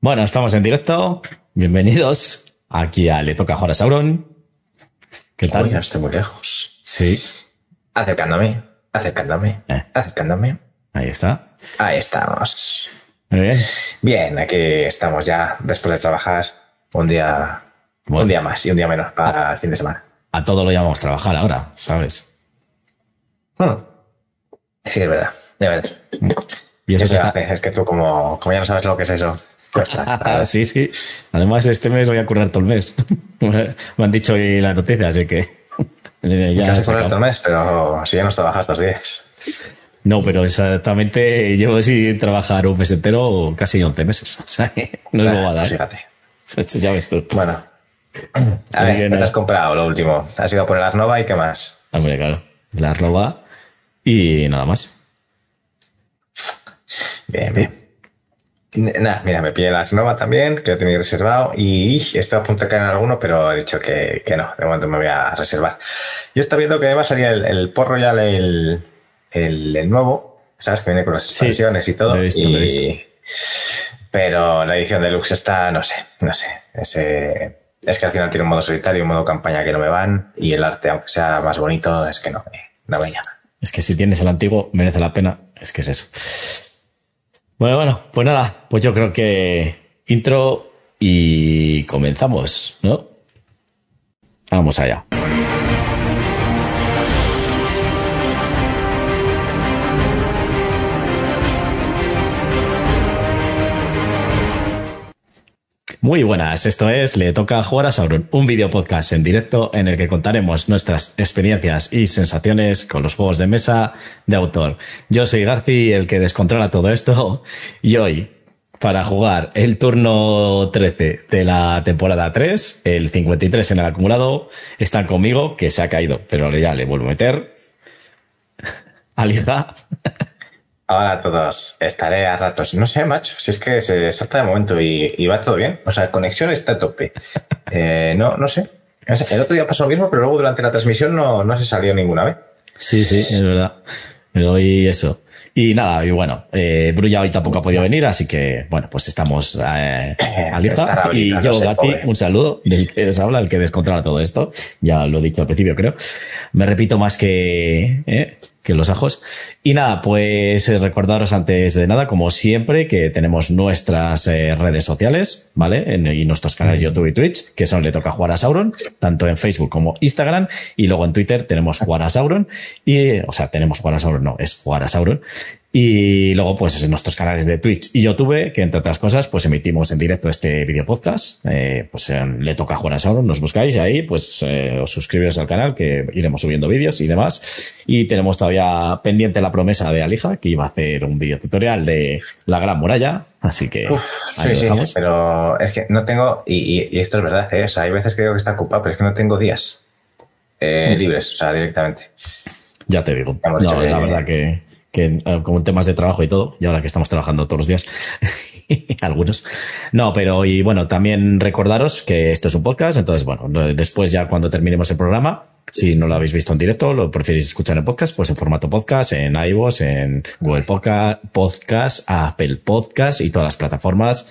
Bueno, estamos en directo. Bienvenidos aquí a Le Toca Jugar a Sauron. ¿Qué tal? Uy, no estoy muy lejos. Sí, Acercándome, acercándome, Eh. acercándome. ahí está. Ahí estamos. Muy bien. Bien, aquí estamos ya después de trabajar un día, Bueno. un día más y un día menos para el fin de semana. A todo lo llamamos trabajar ahora, ¿sabes? Hmm. Sí, es verdad, de verdad. Y eso ¿Qué que está-? Es que tú como, como ya no sabes lo que es eso, sí, sí. Además, este mes voy a currar todo el mes. Me han dicho hoy la noticia, así que. ya se por el acabó. mes, pero si ya no trabajas estos días. No, pero exactamente llevo sin trabajar un mes entero casi 11 meses. O sea, que no es bobada. pues ¿eh? fíjate. Ya ves tú. Bueno. A ver, ¿qué te has comprado lo último? ¿Has ido por el Arnova y qué más? Hombre, claro. La roba y nada más. Bien, bien. Nada, mira, me pillé la Arnova también, que lo tenía reservado, y estoy a punto de caer en alguno, pero he dicho que, que no, de momento me voy a reservar. Yo estaba viendo que va a salir el, el Port Royal, el, el, el nuevo, ¿sabes? Que viene con las Sí, expansiones y todo. lo he visto, y- lo he visto. Pero la edición deluxe está, no sé, no sé. Ese, es que al final tiene un modo solitario un modo campaña que no me van, y el arte, aunque sea más bonito, es que no, me- no me llama. Es que si tienes el antiguo, merece la pena. Es que es eso. Bueno, bueno, pues nada, pues yo creo que intro y comenzamos, ¿no? Vamos allá. Muy buenas, esto es Le Toca Jugar a Sauron, un video podcast en directo en el que contaremos nuestras experiencias y sensaciones con los juegos de mesa de autor. Yo soy Garci, el que descontrola todo esto, y hoy, para jugar el turno 13 de la temporada 3, el 53 en el acumulado, están conmigo, que se ha caído, pero ya le vuelvo a meter. Alija. Hola a todos, estaré a ratos. No sé, macho, si es que se salta de momento y, y va todo bien. O sea, conexión está a tope. Eh, no, no sé. No sé, El otro día pasó lo mismo, pero luego durante la transmisión no, no se salió ninguna vez. Sí, sí, es verdad. Pero y eso. Y nada, y bueno, eh, Brulla hoy tampoco ha podido venir, así que, bueno, pues estamos eh, Alija y yo, pobre. un saludo del que les habla, el que descontrola todo esto. Ya lo he dicho al principio, creo. Me repito más que, eh, que los ajos. Y nada, pues eh, recordaros antes de nada, como siempre, que tenemos nuestras eh, redes sociales, ¿vale? En- y nuestros canales YouTube y Twitch, que son Le Toca Jugar a Sauron, tanto en Facebook como Instagram, y luego en Twitter tenemos Jugar a Sauron, y, o sea, tenemos Jugar a Sauron, no, es Jugar a Sauron. Y luego, pues en nuestros canales de Twitch y YouTube, que entre otras cosas, pues emitimos en directo este video podcast. Eh, pues en Le Toca a Sauron, nos buscáis ahí, pues eh, os suscribiros al canal, que iremos subiendo vídeos y demás. Y tenemos todavía pendiente la promesa de Alija, que iba a hacer un video tutorial de la Gran Muralla. Así que Uf, ahí sí, sí, pero es que no tengo, y, y- y esto es verdad, ¿eh? o sea, hay veces que digo que está ocupado, pero es que no tengo días eh, Mm. libres, o sea, directamente. Ya te digo. No, la verdad que, que eh, como temas de trabajo y todo, y ahora que estamos trabajando todos los días, algunos. No, pero y bueno, también recordaros que esto es un podcast, entonces bueno, después ya cuando terminemos el programa, si no lo habéis visto en directo, lo preferís escuchar en podcast, pues en formato podcast, en iVoox, en Google Podcast, Podcast, Apple Podcast y todas las plataformas,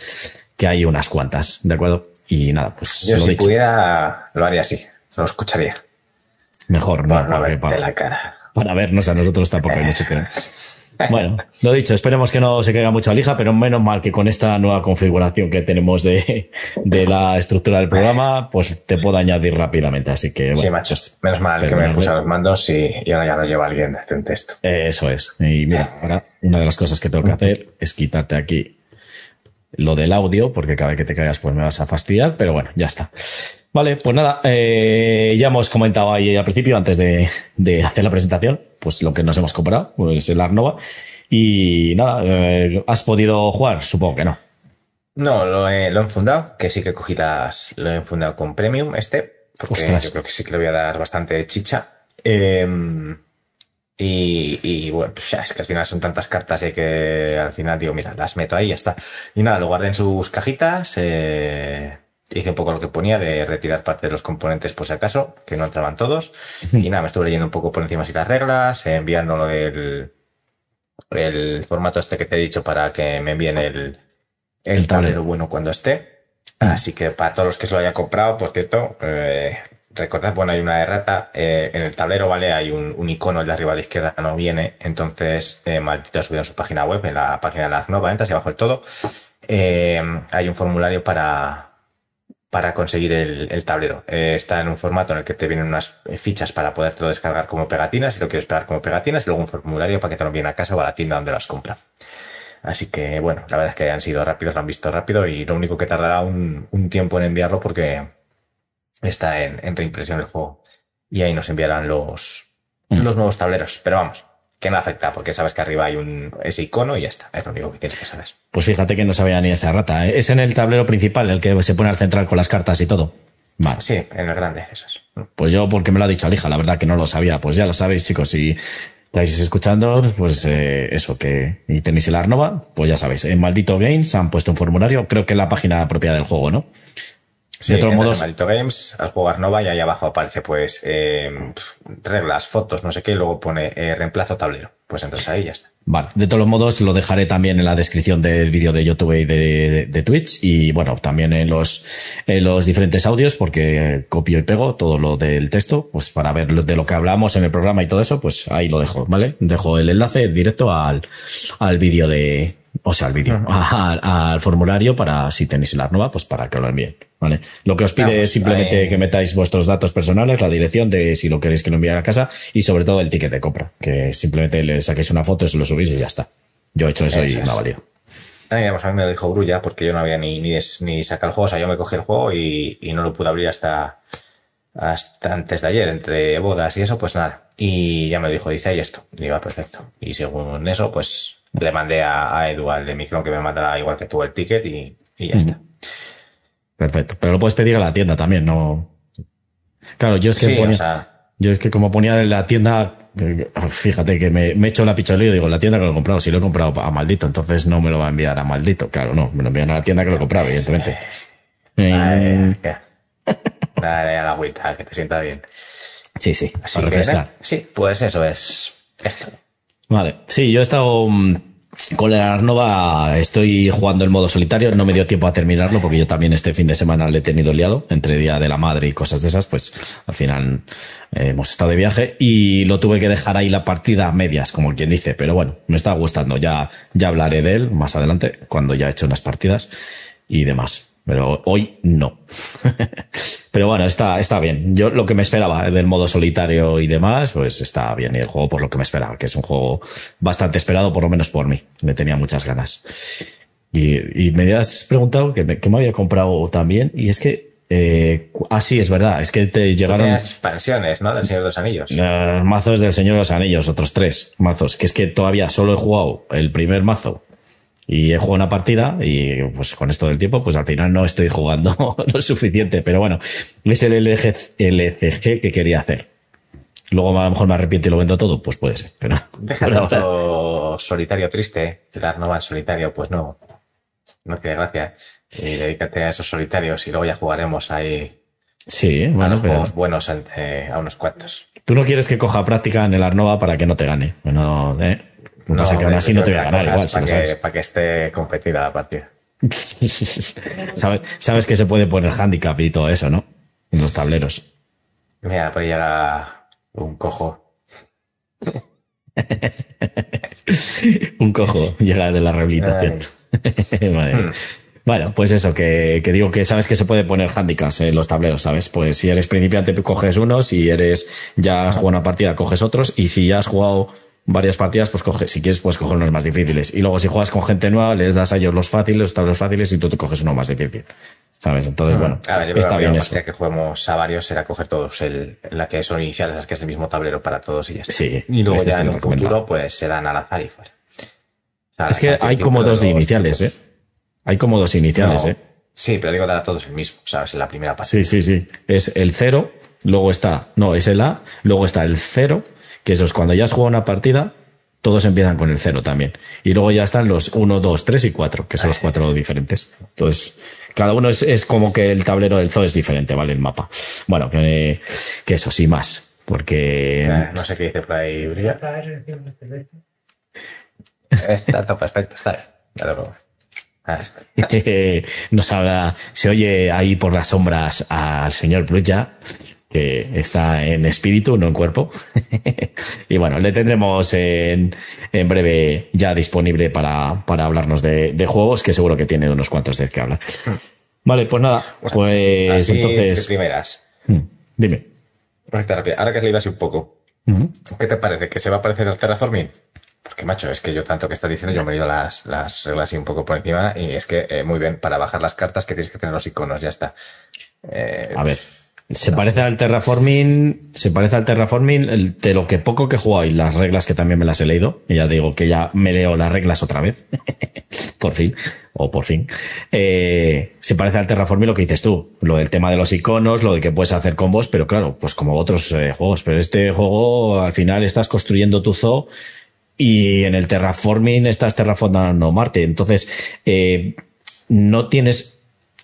que hay unas cuantas, ¿de acuerdo? Y nada, pues Yo lo si dicho, pudiera, lo haría así, lo escucharía. mejor, ¿no? Por no para- la cara. Para vernos a nosotros tampoco hay mucho que Bueno, lo dicho, esperemos que no se caiga mucho lija, pero menos mal que con esta nueva configuración que tenemos de, de la estructura del programa, pues te puedo añadir rápidamente. Así que, bueno, sí, macho, pues, menos mal que me puse a los mandos y, y ahora ya lo lleva alguien de un texto. Eso es. Y mira, ahora una de las cosas que tengo que hacer es quitarte aquí lo del audio, porque cada vez que te caigas pues me vas a fastidiar, pero bueno, ya está. Vale, pues nada, eh, ya hemos comentado ahí al principio, antes de, de hacer la presentación, pues lo que nos hemos comprado, pues el Arnova. Y nada, eh, ¿has podido jugar? Supongo que no. No, lo he, lo he enfundado, que sí que cogí las. Lo he enfundado con Premium, este, porque Ostras. yo creo que sí que le voy a dar bastante chicha. Em, y, y, bueno, pues ya, es que al final son tantas cartas y que al final digo, mira, las meto ahí y ya está. Y nada, lo guardé en sus cajitas. eh, hice un poco lo que ponía de retirar parte de los componentes por si acaso, que no entraban todos. Y nada, me estuve leyendo un poco por encima así las reglas, eh, enviando lo del el formato este que te he dicho para que me envíen el, el, El tablero. bueno cuando esté. Así que para todos los que se lo hayan comprado, por cierto, eh, recordad, bueno, hay una errata. eh, en el tablero, ¿vale? Hay un, un icono, el de arriba a la izquierda no viene. Entonces, eh, Maldito ha subido en su página web, en la página de la Arnova, entras y abajo del todo. eh, hay un formulario para, para conseguir el, el tablero. Eh, está en un formato en el que te vienen unas eh, fichas para podértelo descargar como pegatinas, si lo quieres pegar como pegatinas, y luego un formulario para que te lo envíen a casa o a la tienda donde las compra. Así que, bueno, la verdad es que han sido rápidos, lo han visto rápido y lo único que tardará un, un tiempo en enviarlo porque está en, en reimpresión el juego. Y ahí nos enviarán los, Mm. los nuevos tableros. Pero vamos, que no afecta porque sabes que arriba hay un, ese icono y ya está. Es lo único que tienes que saber. Pues fíjate que no sabía ni esa rata. ¿eh? Es en el tablero principal, el que se pone al central con las cartas y todo. Vale. Sí, en el grande, eso es. Pues yo, porque me lo ha dicho Alija, la verdad que no lo sabía. Pues ya lo sabéis, chicos. Si estáis escuchando, pues eh, eso, que y tenéis el Arnova, pues ya sabéis. En Maldito Games han puesto un formulario, creo que en la página propia del juego, ¿no? Sí, de todos modos, en Games, al jugar Nova y ahí abajo aparece pues eh, reglas, fotos, no sé qué, y luego pone eh, reemplazo tablero. Pues entras ahí y ya está. Vale, de todos modos lo dejaré también en la descripción del vídeo de YouTube y de, de- de Twitch y bueno, también en los, en los diferentes audios porque copio y pego todo lo del texto, pues para ver lo- de lo que hablamos en el programa y todo eso, pues ahí lo dejo, ¿vale? Dejo el enlace directo al, al vídeo de, o sea, al vídeo, al, formulario para si tenéis la nueva, pues para que lo envíen, ¿vale? Lo que os pide Vamos, es simplemente ahí- que metáis vuestros datos personales, la dirección de si lo queréis que lo envíe a casa y sobre todo el ticket de compra, que simplemente le saquéis una foto, se lo subís y ya está. Yo he hecho eso, y Eso me es. ha valido. Ah, digamos, a mí me lo dijo Grulla porque yo no había ni, ni, des- ni sacado el juego, o sea, yo me cogí el juego y, y no lo pude abrir hasta, hasta antes de ayer, entre bodas y eso, pues nada. Y ya me lo dijo, dice, ahí esto. Y iba perfecto. Y según eso, pues le mandé a, a Edu, al de Micron, que me mandara igual que tú el ticket y, y ya está. Perfecto. Pero lo puedes pedir a la tienda también, no. Claro, yo es que Sí, ponía, o sea, yo es que como ponía en la tienda, eh, fíjate que me, me he hecho la picholía y digo, la tienda que lo he comprado, si lo he comprado a maldito, entonces no me lo va a enviar a maldito. Claro, no, me lo envían a la tienda que lo he comprado, evidentemente. Dale, dale a la agüita, que te sienta bien. sí, sí, Así para refrescar. sí, pues eso es esto. Vale, sí, yo he estado mm, con la Arnova, estoy jugando el modo solitario, no me dio tiempo a terminarlo porque yo también este fin de semana le he tenido liado, entre Día de la Madre y cosas de esas, pues al final eh, hemos estado de viaje y lo tuve que dejar ahí la partida a medias, como quien dice, pero bueno, me está gustando, ya, ya hablaré de él más adelante, cuando ya he hecho unas partidas y demás. Pero hoy no. Pero bueno, está, está bien. Yo lo que me esperaba del modo solitario y demás, pues está bien. Y el juego, por lo que me esperaba, que es un juego bastante esperado, por lo menos por mí. Le tenía muchas ganas. Y, y me has preguntado que me, que me había comprado también. Y es que, eh, ah, sí, es verdad. Es que te llegaron expansiones, ¿no? Del Señor de los Anillos. los mazos del Señor de los Anillos, otros tres mazos. Que es que todavía solo he jugado el primer mazo y he jugado una partida y pues con esto del tiempo pues al final no estoy jugando lo suficiente pero bueno es el LCG que quería hacer luego a lo mejor me arrepiento y lo vendo todo pues puede ser pero Deja tanto solitario triste, que la Arnova en solitario, pues no, no tiene gracia. Y dedícate a esos solitarios y luego ya jugaremos ahí sí a bueno los pero juegos buenos ante- a unos cuantos. tú no quieres que coja práctica en el Arnova para que no te gane bueno ¿eh? Que pasa es que aún así no te voy a ganar igual si para lo que, sabes para que esté competida la partida. sabes sabes que se puede poner handicap y todo eso no en los tableros Mira, por ahí llega un cojo. Un cojo llega de la rehabilitación. Madre mía. Bueno, pues eso, que, que digo que sabes que se puede poner handicaps en los tableros, ¿sabes? Pues si eres principiante coges unos, si eres ya has jugado una partida coges otros y si ya has jugado varias partidas pues coges, si quieres puedes coger unos más difíciles. Y luego si juegas con gente nueva les das a ellos los fáciles, los tableros fáciles y tú te coges uno más difícil. ¿Sabes? Entonces, bueno, A ver, yo creo que está la eso. partida que juguemos a varios será coger todos el, la que son iniciales, las que es el mismo tablero para todos y ya está. Sí, y luego este ya en recomendado. futuro pues se dan al azar y fuera. O sea, Es que hay como de dos de los iniciales. ¿eh? Hay como dos iniciales, No. ¿eh? Sí, pero digo dar a todos el mismo, ¿sabes? En la primera partida. Sí, sí, sí. Es el cero, luego está, no, es el A, luego está el cero, que eso es cuando ya has jugado una partida, todos empiezan con el cero también. Y luego ya están los 1, 2, 3 y 4, que son los cuatro diferentes. Entonces, cada uno es, es como que el tablero del zoo es diferente, ¿vale? El mapa. Bueno, que, que eso sí más. Porque No sé qué dice por ahí, Brilla. Está todo perfecto, está bien. Ya lo pongo. Ah, Nos habla, se oye ahí por las sombras al señor Bruja, que está en espíritu, no en cuerpo. y bueno, le tendremos en, en breve ya disponible para, para hablarnos de, de juegos, que seguro que tiene unos cuantos de que hablar. Vale, pues nada, pues de entonces. primeras. Mm, Dime. Ahora que has leído así un poco. ¿qué te parece? ¿Que se va a parecer al terraforming? Porque, macho, es que yo tanto que estás diciendo, yo me he leído las, las reglas así un poco por encima y es que, eh, muy bien, para bajar las cartas que tienes que tener los iconos, ya está. Eh, A ver. Se parece al terraforming, se parece al terraforming de lo que poco que he jugado y las reglas que también me las he leído. Y ya digo que ya me leo las reglas otra vez. por fin. O por fin. Eh, se parece al terraforming lo que dices tú. Lo del tema de los iconos, lo de que puedes hacer combos, pero claro, pues como otros eh, juegos. Pero este juego, al final estás construyendo tu zoo y en el terraforming estás terraformando Marte. Entonces, eh, no tienes.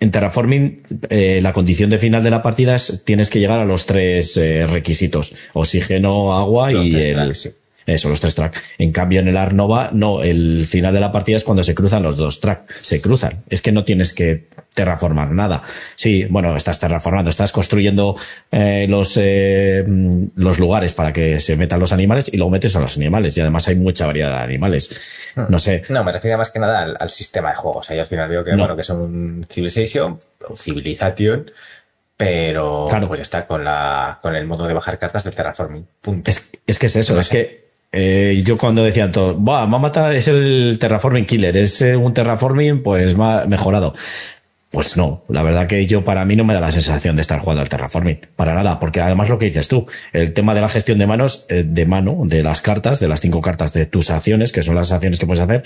En terraforming, eh, la condición de final de la partida es tienes que llegar a los tres eh, requisitos: oxígeno, agua Los y el. tracks. Eso, los tres tracks. En cambio, en el Arnova, no, el final de la partida es cuando se cruzan los dos tracks. Se cruzan. Es que no tienes que terraformar nada. Sí, bueno, estás terraformando, estás construyendo eh, los, eh, los lugares para que se metan los animales y luego metes a los animales. Y además hay mucha variedad de animales. No sé. No, me refiero más que nada al, al sistema de juegos. Ahí al final veo que, No. bueno, que son un Civilization, o Civilization, pero Claro. pues ya está con la, con el modo de bajar cartas del terraforming. Punto. Es, es que es eso, No es sé. que eh, yo cuando decían todo, va, va a matar, es el terraforming killer, es eh, un terraforming pues mejorado. Pues no, la verdad que yo para mí no me da la sensación de estar jugando al terraforming, para nada, porque además lo que dices tú, el tema de la gestión de manos, eh, de mano, de las cartas, de las cinco cartas de tus acciones, que son las acciones que puedes hacer,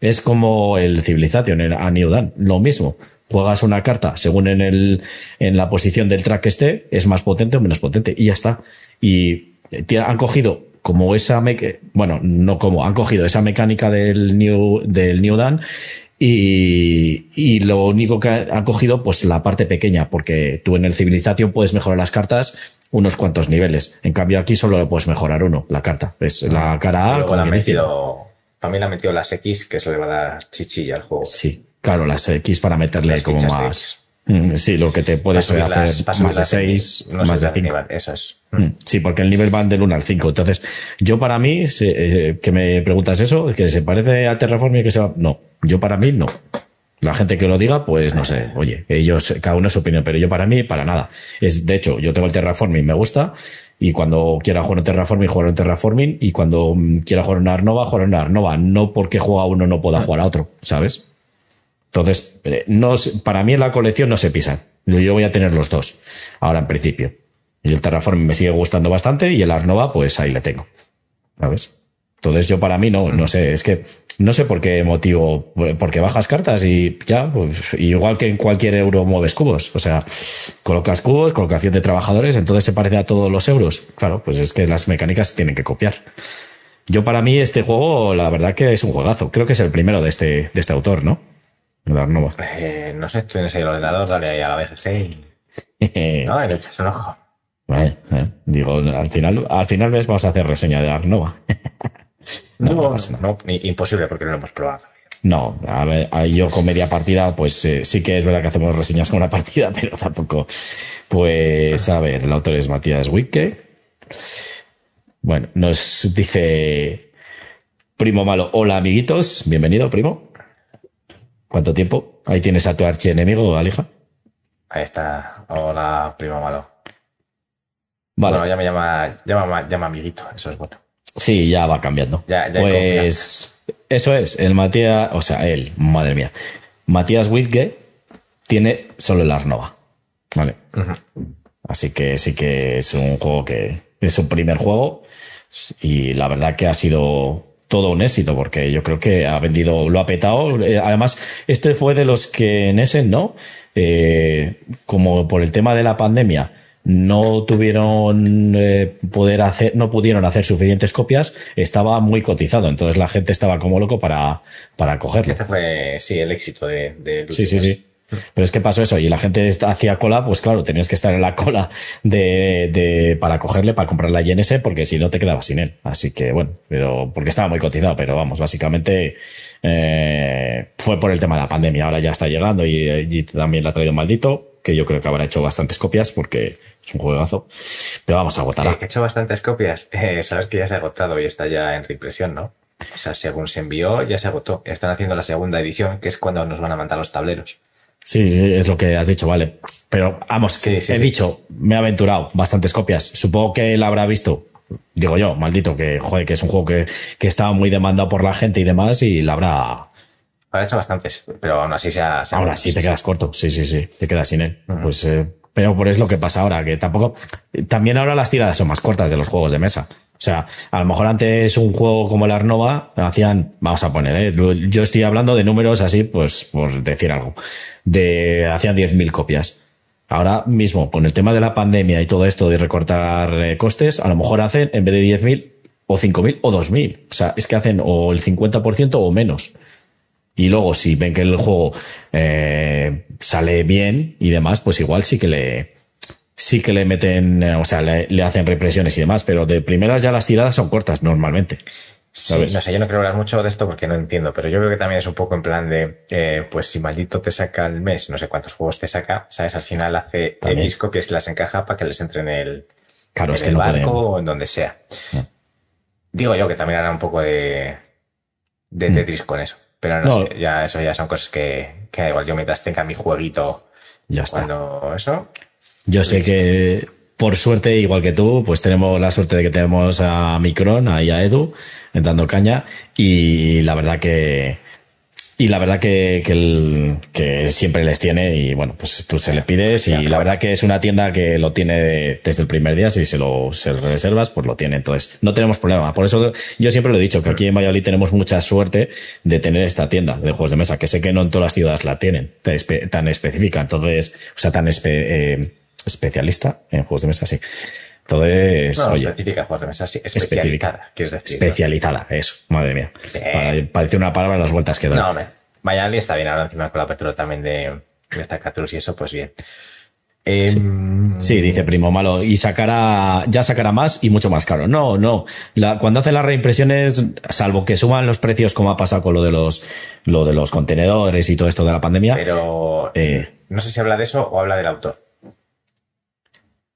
es como el Civilization en- a New lo mismo. Juegas una carta según en el, en la posición del track que esté, es más potente o menos potente, y ya está. Y han cogido como esa meca- bueno, no como, han cogido esa mecánica del New, del New Dawn y, y lo único que han cogido, pues la parte pequeña, porque tú en el Civilization puedes mejorar las cartas unos cuantos niveles. En cambio aquí solo le puedes mejorar uno, la carta. Es la cara A, le han metido, también han metido las X, que eso le va a dar chichilla al juego. Sí, claro, las X para meterle Las como más. Mm, Sí, lo que te puedes hacer las- más de las de- 6, no más de de 5. nivel, Eso es. Sí, porque el nivel van del 1 al 5. Entonces, yo para mí, eh, que me preguntas eso, que se parece al Terraforming que se va. No, yo para mí no. La gente que lo diga, pues no sé, oye, ellos, cada uno es su opinión, pero yo para mí, para nada. Es, de hecho, yo tengo el Terraforming, me gusta, y cuando quiera jugar un Terraforming, jugar un Terraforming, y cuando mm, quiera jugar una Arnova, jugar una Arnova. No porque juega uno no pueda jugar a otro, ¿sabes? Entonces, eh, no, para mí en la colección no se pisan. Yo voy a tener los dos, ahora en principio. Y el Terraforming me sigue gustando bastante y el Arnova, pues ahí le tengo. ¿Sabes? Entonces yo para mí no, no sé, es que no sé por qué motivo, porque bajas cartas y ya, pues, igual que en cualquier euro mueves cubos. O sea, colocas cubos, colocación de trabajadores, entonces se parece a todos los euros. Claro, pues es que las mecánicas tienen que copiar. Yo para mí este juego, la verdad que es un juegazo. Creo que es el primero de este, de este autor, ¿no? Eh, no sé, tienes ahí el ordenador, dale ahí a la BGG y, no, y le echas un ojo. Vale, eh, digo, al final, al final ves, vamos a hacer reseña de Arnova. No, no imposible porque no lo hemos probado. No, a ver, yo con media partida, pues eh, sí que es verdad que hacemos reseñas con una partida, pero tampoco. Pues a ver, el autor es Matías Wicke. Bueno, nos dice Primo Malo, hola amiguitos, bienvenido, primo. ¿Cuánto tiempo? Ahí tienes a tu archienemigo, Alija. Ahí está. Hola, primo malo. Vale, Bueno, ya me llama, llama, llama amiguito, eso es bueno. sí, ya va cambiando. Ya- pues eso es, el Matías, o sea, él, madre mía. Matías Wicke tiene solo el Arnova. Vale. Así que sí que es un juego que es un primer juego y la verdad que ha sido todo un éxito porque yo creo que ha vendido, lo ha petado. Eh, Además, este fue de los que en ese, ¿no? Eh, como por el tema de la pandemia no tuvieron eh, poder hacer, no pudieron hacer suficientes copias, estaba muy cotizado. Entonces la gente estaba como loco para, para cogerlo. Este fue, sí, el éxito de, de Sí, sí, sí. Pero es que pasó eso y la gente hacía cola, pues claro, tenías que estar en la cola de, de para cogerle, para comprar la INS, porque si no te quedabas sin él. Así que bueno, pero porque estaba muy cotizado, pero vamos, básicamente eh, fue por el tema de la pandemia. Ahora ya está llegando y, y también la ha traído maldito, que yo creo que habrá hecho bastantes copias porque es un juegazo. Pero vamos, a agotará. Eh, he hecho bastantes copias. Eh, sabes que ya se ha agotado y está ya en reimpresión, ¿no? O sea, según se envió, ya se agotó. Están haciendo la segunda edición, que es cuando nos van a mandar los tableros. Sí, sí, es lo que has dicho, vale. Pero vamos, sí, sí, he dicho, me he aventurado bastantes copias. Supongo que él habrá visto, digo yo, maldito, que joder, que es un juego que, que estaba muy demandado por la gente y demás, y la habrá. Habrá hecho bastantes, pero aún así se ha. Se aún así te quedas corto, sí, sí, sí, te quedas sin él. Uh -huh. Pues, eh, pero por es lo que pasa ahora, que tampoco. También ahora las tiradas son más cortas de los juegos de mesa. O sea, a lo mejor antes un juego como el Arnova hacían, vamos a poner, ¿eh? yo estoy hablando de números así, pues por decir algo, de hacían 10.000 copias. Ahora mismo, con el tema de la pandemia y todo esto de recortar eh, costes, a lo mejor hacen, en vez de 10.000, o 5.000 o 2.000. O sea, es que hacen o el 50% o menos. Y luego, si ven que el juego eh, sale bien y demás, pues igual sí que le, sí que le meten, o sea, le, le, hacen represiones y demás, pero de primeras ya las tiradas son cortas normalmente. ¿sabes? Sí, no sé, yo no quiero hablar mucho de esto porque no entiendo, pero yo creo que también es un poco en plan de, eh, pues si maldito te saca el mes, no sé cuántos juegos te saca, ¿sabes? Al final hace ¿También? X copias y las encaja para que les entre en el, claro, en es que el no barco o en donde sea. No. Digo yo que también hará un poco de, de Tetris mm. con eso. Pero no, no, sé, ya eso ya son cosas que, que igual yo mientras tenga mi jueguito ya está. cuando eso, yo sé que, por suerte, igual que tú, pues tenemos la suerte de que tenemos a Micron, ahí a Edu, dando caña, y la verdad que, y la verdad que, que, el, que siempre les tiene, y bueno, pues tú se le pides, y la verdad que es una tienda que lo tiene desde el primer día, si se lo se reservas, pues lo tiene, entonces no tenemos problema. Por eso yo siempre lo he dicho, que aquí en Valladolid tenemos mucha suerte de tener esta tienda de juegos de mesa, que sé que no en todas las ciudades la tienen, tan específica, entonces, o sea, tan espe, eh, especialista en juegos de mesa, sí. Entonces, no, oye. específica juegos de mesa, sí. Especializada, quieres decir. Especializada, ¿no? eso. Madre mía. Sí. Parece una palabra las vueltas que da. No, hombre. Miami está bien ahora encima con la apertura también de, de Zacatrus y eso, pues bien. Eh, sí. sí. dice Primo Malo. Y sacará, ya sacará más y mucho más caro. No, no. La, cuando hace las reimpresiones, salvo que suban los precios como ha pasado con lo de los, lo de los contenedores y todo esto de la pandemia. Pero, eh, no sé si habla de eso o habla del autor.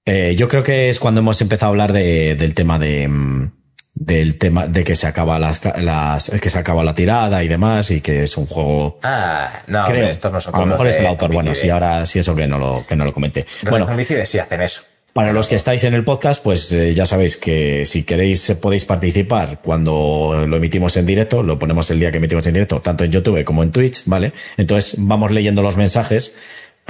Eh, yo creo que es cuando hemos empezado a hablar de, del tema de mm, del tema de que se acaba las, las que se acaba la tirada y demás y que es un juego ah no creo, estos no son a lo mejor es el autor. Bueno si ahora sí eso que no lo que no lo comenté bueno sí hacen eso. para los que estáis en el podcast, pues eh, ya sabéis que si queréis eh, podéis participar cuando lo emitimos en directo, lo ponemos el día que emitimos en directo, tanto en YouTube como en Twitch, ¿vale? Entonces vamos leyendo los mensajes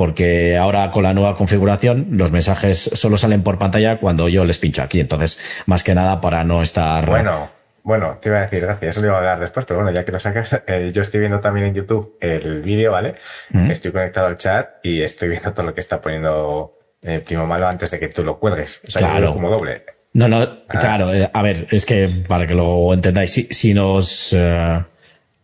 porque ahora con la nueva configuración los mensajes solo salen por pantalla cuando yo les pincho aquí. Entonces, más que nada para no estar. Bueno, bueno, te iba a decir, gracias, eso lo iba a hablar después, pero bueno, ya que lo sacas, eh, yo estoy viendo también en YouTube el vídeo, ¿vale? Mm. Estoy conectado al chat y estoy viendo todo lo que está poniendo eh, Primo Malo antes de que tú lo cuelgues. O sea, claro. yo como doble. No, no, ah. claro, eh, a ver, es que para que lo entendáis, si, si nos. Eh,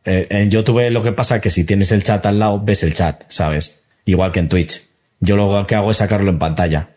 en YouTube lo que pasa es que si tienes el chat al lado, ves el chat, ¿sabes? Igual que en Twitch. Yo lo que hago es sacarlo en pantalla.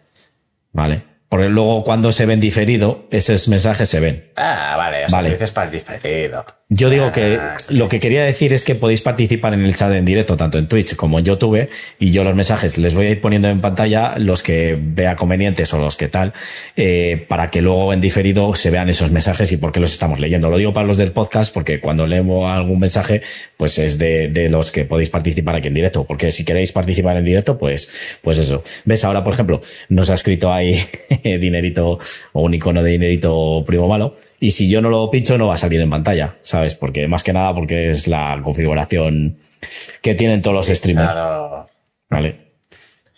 ¿Vale? Porque luego cuando se ven diferido, esos mensajes se ven. Ah, vale, o sea, vale. dices para el diferido. Yo digo que lo que quería decir es que podéis participar en el chat en directo, tanto en Twitch como en YouTube, y yo los mensajes les voy a ir poniendo en pantalla los que vea convenientes o los que tal, eh, para que luego en diferido se vean esos mensajes y por qué los estamos leyendo. Lo digo para los del podcast porque cuando leemos algún mensaje, pues es de, de los que podéis participar aquí en directo, porque si queréis participar en directo, pues, pues eso. ¿Ves? Ahora, por ejemplo, nos ha escrito ahí dinerito o un icono de dinerito primo malo y si yo no lo pincho no va a salir en pantalla, ¿sabes? Porque más que nada porque es la configuración que tienen todos los streamers. Claro. Vale.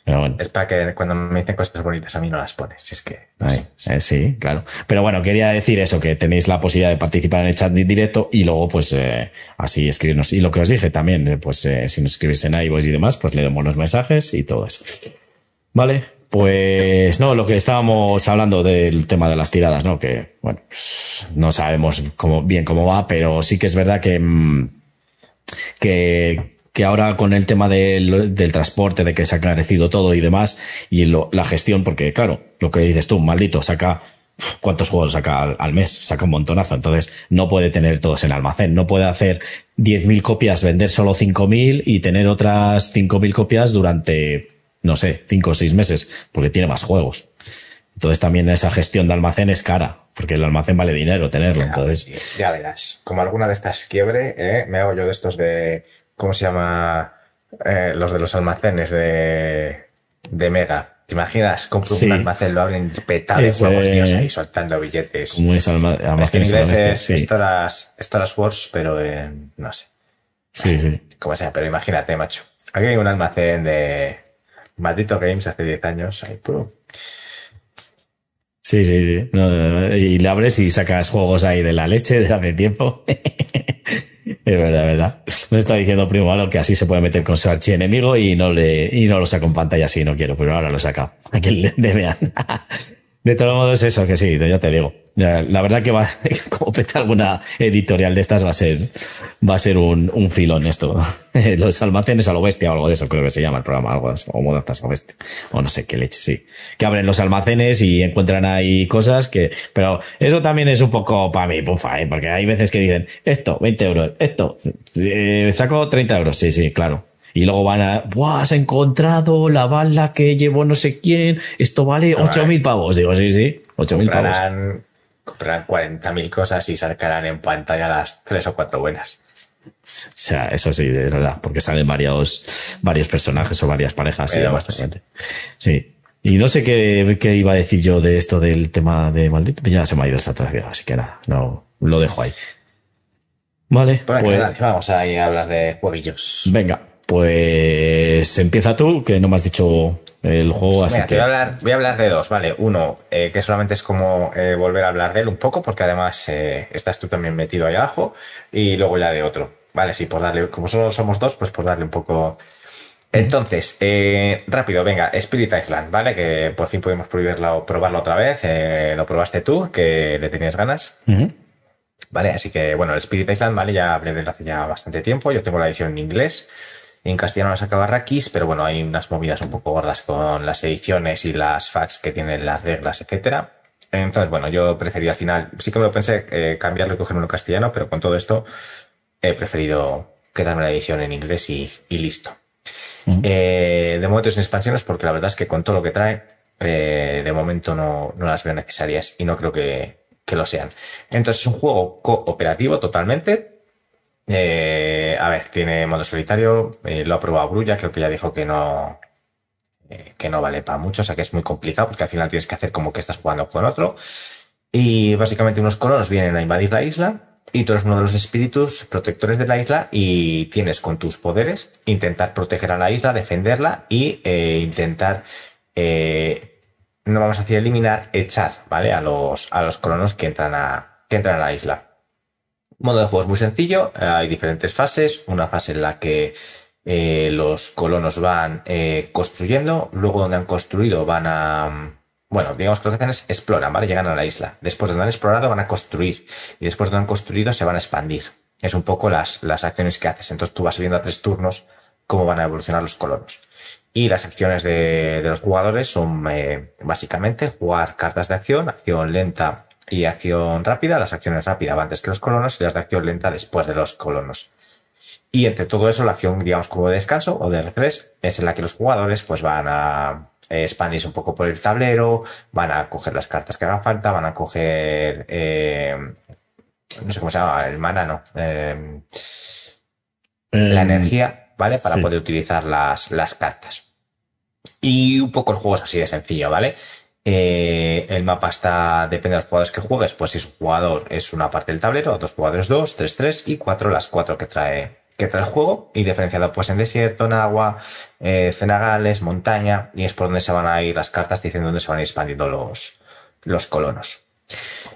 Pero bueno. Es para que cuando me dicen cosas bonitas a mí no las pones. Si es que. No Ay, sé, eh, sí, claro. Pero bueno, quería decir eso, que tenéis la posibilidad de participar en el chat directo y luego, pues, eh, así escribirnos. Y lo que os dije también, eh, pues, eh, si nos escribís en iVoox y demás, pues le damos los mensajes y todo eso. Vale. Pues no, lo que estábamos hablando del tema de las tiradas, ¿no? Que, bueno, no sabemos cómo, bien cómo va, pero sí que es verdad que, mm, que que ahora con el tema del, del transporte, de que se ha carecido todo y demás, y lo, la gestión, porque claro, lo que dices tú, maldito, saca ¿Cuántos juegos saca al, mes? Saca un montonazo. Entonces, no puede tener todos en almacén. No puede hacer 10.000 copias, vender solo 5.000 y tener otras 5.000 copias durante, no sé, 5 o 6 meses, porque tiene más juegos. Entonces, también esa gestión de almacén es cara, porque el almacén vale dinero tenerlo. entonces, ya verás. Como alguna de estas quiebre, ¿eh? me hago yo de estos de, ¿cómo se llama? Eh, los de los almacenes de, de Mega ¿Te imaginas? Compro un almacén, lo abren petado de juegos, Dios, ahí soltando billetes. Como es almacén. En inglés es Storage, Wars, pero no sé. Sí, sí. Como sea, pero imagínate, macho. Aquí hay un almacén de Maldito Games hace 10 años. Sí, sí, sí. y le abres y sacas juegos ahí de la leche de hace tiempo. Es verdad, verdad. Me está diciendo primo malo que así se puede meter con su archienemigo y no le, y no lo saca en pantalla así, no quiero, pero ahora lo saca. Aquí le vean. De todos modos, eso que sí, ya te digo. La verdad que va, como peta alguna editorial de estas va a ser, va a ser un, un filón esto. Los almacenes a lo bestia o algo de eso, creo que se llama el programa, algo de eso, o mudanzas a lo bestia. O no sé qué leche, sí. Que abren los almacenes y encuentran ahí cosas que, pero eso también es un poco para mí, pufa, ¿eh? porque hay veces que dicen, esto, 20 euros, esto, eh, saco 30 euros, sí, sí, claro. Y luego van a, ¡buah! Has encontrado la bala que llevó no sé quién. Esto vale ocho mil pavos. Digo, sí, sí, ocho mil pavos. Comprarán 40.000 cosas y sacarán en pantalla las tres o cuatro buenas. O sea, eso sí, de verdad, porque salen varios, varios personajes o varias parejas y demás. Sí. Y no sé qué, qué, iba a decir yo de esto del tema de maldito. Ya se me ha ido esta situación, así que nada, no, lo dejo ahí. Vale. pues, vamos a ir a hablar de jueguillos. Venga. Pues empieza tú, que no me has dicho el juego así que... Voy a, hablar, voy a hablar de dos, ¿vale? Uno, eh, que solamente es como eh, volver a hablar de él un poco, porque además eh, estás tú también metido ahí abajo, y luego ya de otro. Vale, sí, por darle, como solo somos dos, pues por darle un poco... Entonces, rápido, venga, Spirit Island, ¿vale? Que por fin pudimos probarlo, probarlo otra vez. lo probaste tú, que le tenías ganas. Vale, así que bueno, el Spirit Island, ¿vale? Ya hablé de él hace ya bastante tiempo. Yo tengo la edición en inglés. En castellano la saca Barrakis, pero bueno, hay unas movidas un poco gordas con las ediciones y las fax que tienen las reglas, etcétera. Entonces, bueno, yo preferí al final, sí que me lo pensé eh, cambiarlo y cogerlo en castellano, pero con todo esto he preferido quedarme la edición en inglés y, listo. Eh, de momento sin expansiones, porque la verdad es que con todo lo que trae, eh, de momento no, no, las veo necesarias y no creo que, que lo sean. Entonces es un juego cooperativo totalmente, eh, a ver, tiene modo solitario, eh, lo ha probado Brulla, creo que ya dijo que no, eh, que no vale para mucho, o sea que es muy complicado porque al final tienes que hacer como que estás jugando con otro. Y básicamente unos colonos vienen a invadir la isla y tú eres uno de los espíritus protectores de la isla y tienes con tus poderes intentar proteger a la isla, defenderla y intentar, no vamos a decir eliminar, echar, ¿vale? A los, a los colonos que entran a, que entran a la isla. Modo de juego es muy sencillo, eh, hay diferentes fases, una fase en la que eh, los colonos van eh, construyendo, luego donde han construido van a... Bueno, digamos que lo que hacen es exploran, ¿vale? Llegan a la isla. Después de donde han explorado van a construir y después de donde han construido se van a expandir. Es un poco las, las acciones que haces. Entonces tú vas viendo a tres turnos cómo van a evolucionar los colonos. Y las acciones de, de los jugadores son básicamente jugar cartas de acción, acción lenta, y acción rápida. Las acciones rápidas van antes que los colonos y las de acción lenta después de los colonos. Y entre todo eso, la acción, digamos, como de descanso o de refresh, es en la que los jugadores pues van a expandirse un poco por el tablero, van a coger las cartas que hagan falta, van a coger, eh, no sé cómo se llama, el mana, no, eh, la em, energía, ¿vale? Para poder utilizar las, las cartas. Y un poco el juego es así de sencillo, ¿vale? Eh, el mapa está, depende de los jugadores que juegues, pues si es un jugador es una parte del tablero, dos jugadores dos, tres, tres y cuatro las cuatro que trae, que trae el juego y diferenciado pues en desierto, en agua, eh, cenagales, montaña y es por donde se van a ir las cartas diciendo dónde se van a ir expandiendo los, los colonos.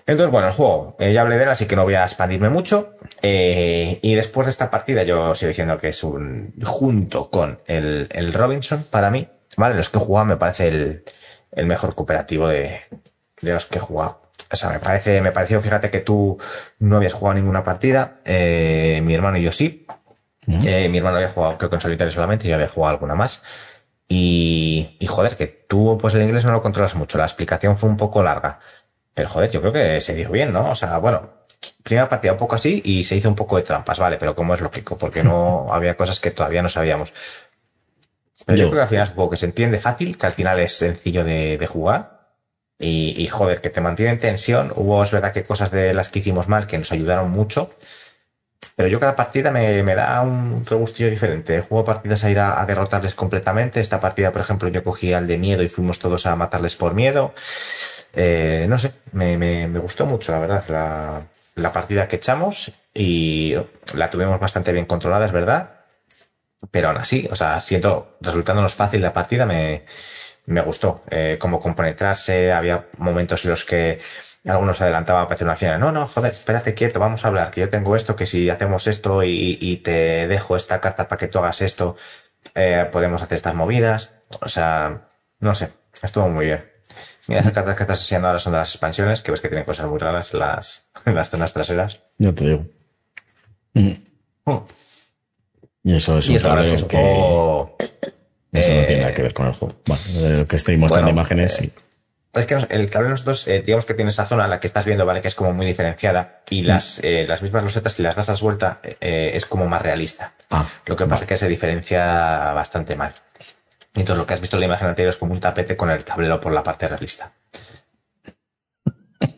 Entonces, bueno, el juego, eh, ya hablé de él, así que no voy a expandirme mucho. y después de esta partida, yo sigo diciendo que es un, junto con el, el Robinson, para mí, ¿vale? Los que juegan me parece el, el mejor cooperativo de, los que he jugado. O sea, me parece, me pareció, fíjate que tú no habías jugado ninguna partida, eh, mi hermano y yo sí. Eh, mi hermano había jugado, creo que en solitario solamente, y yo había jugado alguna más. Y, y joder, que tú pues el inglés no lo controlas mucho, la explicación fue un poco larga. Pero joder, yo creo que se dio bien, ¿no? O sea, bueno, primera partida un poco así y se hizo un poco de trampas, vale, pero como es lógico, porque no había cosas que todavía no sabíamos. Pero yo, Yo- creo que al final es un juego que se entiende fácil, que al final es sencillo de, de jugar. Y, y, joder, que te mantiene en tensión. Hubo, es verdad que cosas de las que hicimos mal que nos ayudaron mucho. Pero yo cada partida me, me da un regustillo diferente. Juego partidas a ir a, a derrotarles completamente. Esta partida, por ejemplo, yo cogí al de miedo y fuimos todos a matarles por miedo. Eh, no sé, me, me- me gustó mucho, la verdad, la, la partida que echamos y la tuvimos bastante bien controlada, es verdad. Pero aún así, o sea, siendo, resultándonos fácil la partida, me, me gustó. Eh, cómo compenetrarse, había momentos en los que algunos adelantaban para hacer una acción. No, no, joder, espérate quieto, vamos a hablar, que yo tengo esto, que si hacemos esto y, y te dejo esta carta para que tú hagas esto, eh, podemos hacer estas movidas. O sea, no sé, estuvo muy bien. Mira, esas cartas que estás enseñando ahora son de las expansiones, que ves que tienen cosas muy raras en las, en las zonas traseras. Ya te digo. Mm. Y eso es Y un tablero que juego eso no eh, tiene nada que ver con el juego. Bueno, lo que estoy mostrando Bueno, imágenes, eh, sí. Es que el tablero nosotros, eh, digamos que tiene esa zona, la que estás viendo, ¿vale? Que es como muy diferenciada y Mm. las, eh, las mismas losetas, si las das las vuelta, eh, es como más realista. Ah, Lo que pasa es que se diferencia bastante mal. Entonces lo que has visto en la imagen anterior es como un tapete con el tablero por la parte realista.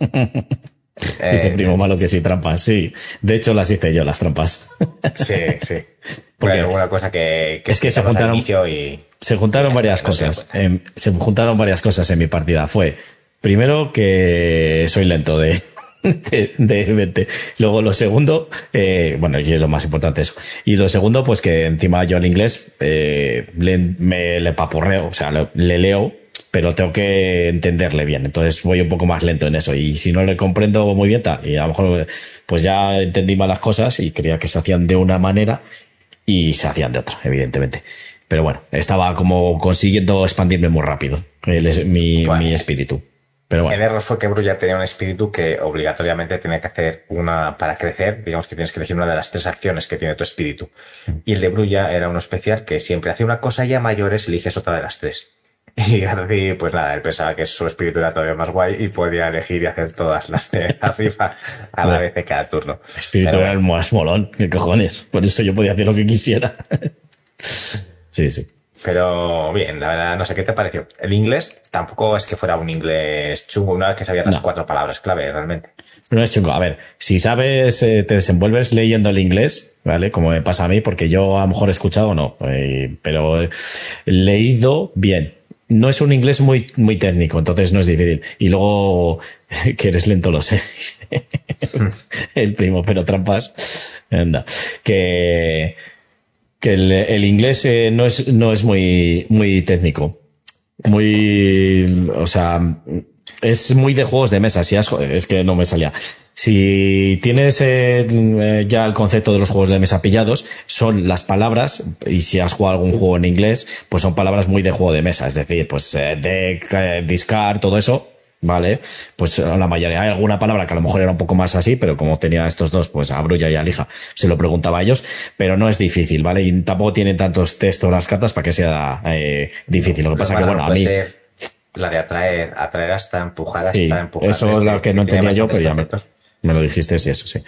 Dice Eh, primo malo que sí, trampas. Sí, de hecho las hice yo, las trampas. Sí, sí. Porque Bueno, una cosa que, es que se juntaron- y Se juntaron varias no se da cosas. em, se juntaron varias cosas en mi partida. Fue, primero, que soy lento de, de, de mente. Luego, lo segundo, eh, bueno, y es lo más importante eso. Y lo segundo, pues que encima yo al inglés eh, le, me le papurreo, o sea, le, le leo, pero tengo que entenderle bien. Entonces voy un poco más lento en eso. Y si no le comprendo muy bien, tal, y a lo mejor, pues ya entendí mal las cosas y creía que se hacían de una manera y se hacían de otra, evidentemente. Pero bueno, estaba como consiguiendo expandirme muy rápido el mi, Bueno. mi espíritu. Pero El bueno, error fue que Brulla tenía un espíritu que obligatoriamente tenía que hacer una, para crecer, digamos que tienes que elegir una de las tres acciones que tiene tu espíritu. Y el de Brulla era uno especial que siempre hace una cosa y a mayores eliges otra de las tres. Y Gardi, pues nada, él pensaba que su espíritu era todavía más guay y podía elegir y hacer todas las de arriba a la vez de cada turno. el espíritu Pero era el más molón, qué cojones. Por eso yo podía hacer lo que quisiera. sí, sí. Pero bien, la verdad, no sé qué te pareció. El inglés tampoco es que fuera un inglés chungo, una vez que sabías las No. cuatro palabras clave, realmente. No es chungo. A ver, si sabes, eh, te desenvuelves leyendo el inglés, ¿vale? Como me pasa a mí, porque yo a lo mejor he escuchado o no, eh, pero leído bien. No es un inglés muy, muy técnico, entonces no es difícil. Y luego, que eres lento, lo sé. el primo, pero trampas. Anda. Que, que el, el inglés eh, no es, no es muy, muy técnico. Muy, o sea, es muy de juegos de mesa. Si es que no me salía. Si tienes eh, eh, ya el concepto de los juegos de mesa pillados, son las palabras, y si has jugado algún juego en inglés, pues son palabras muy de juego de mesa. Es decir, pues eh, deck, eh, discard, todo eso, ¿vale? Pues la mayoría, hay alguna palabra que a lo mejor era un poco más así, pero como tenía estos dos, pues a Brulla y a Lija, se lo preguntaba a ellos, pero no es difícil, ¿vale? Y tampoco tienen tantos textos las cartas para que sea eh, difícil. Lo que pasa Lo que, bueno, a mí... ser la de atraer, atraer hasta, empujar Sí, hasta, empujar eso es lo que no entendía yo, pero ya me. Me lo dijiste, sí, eso sí.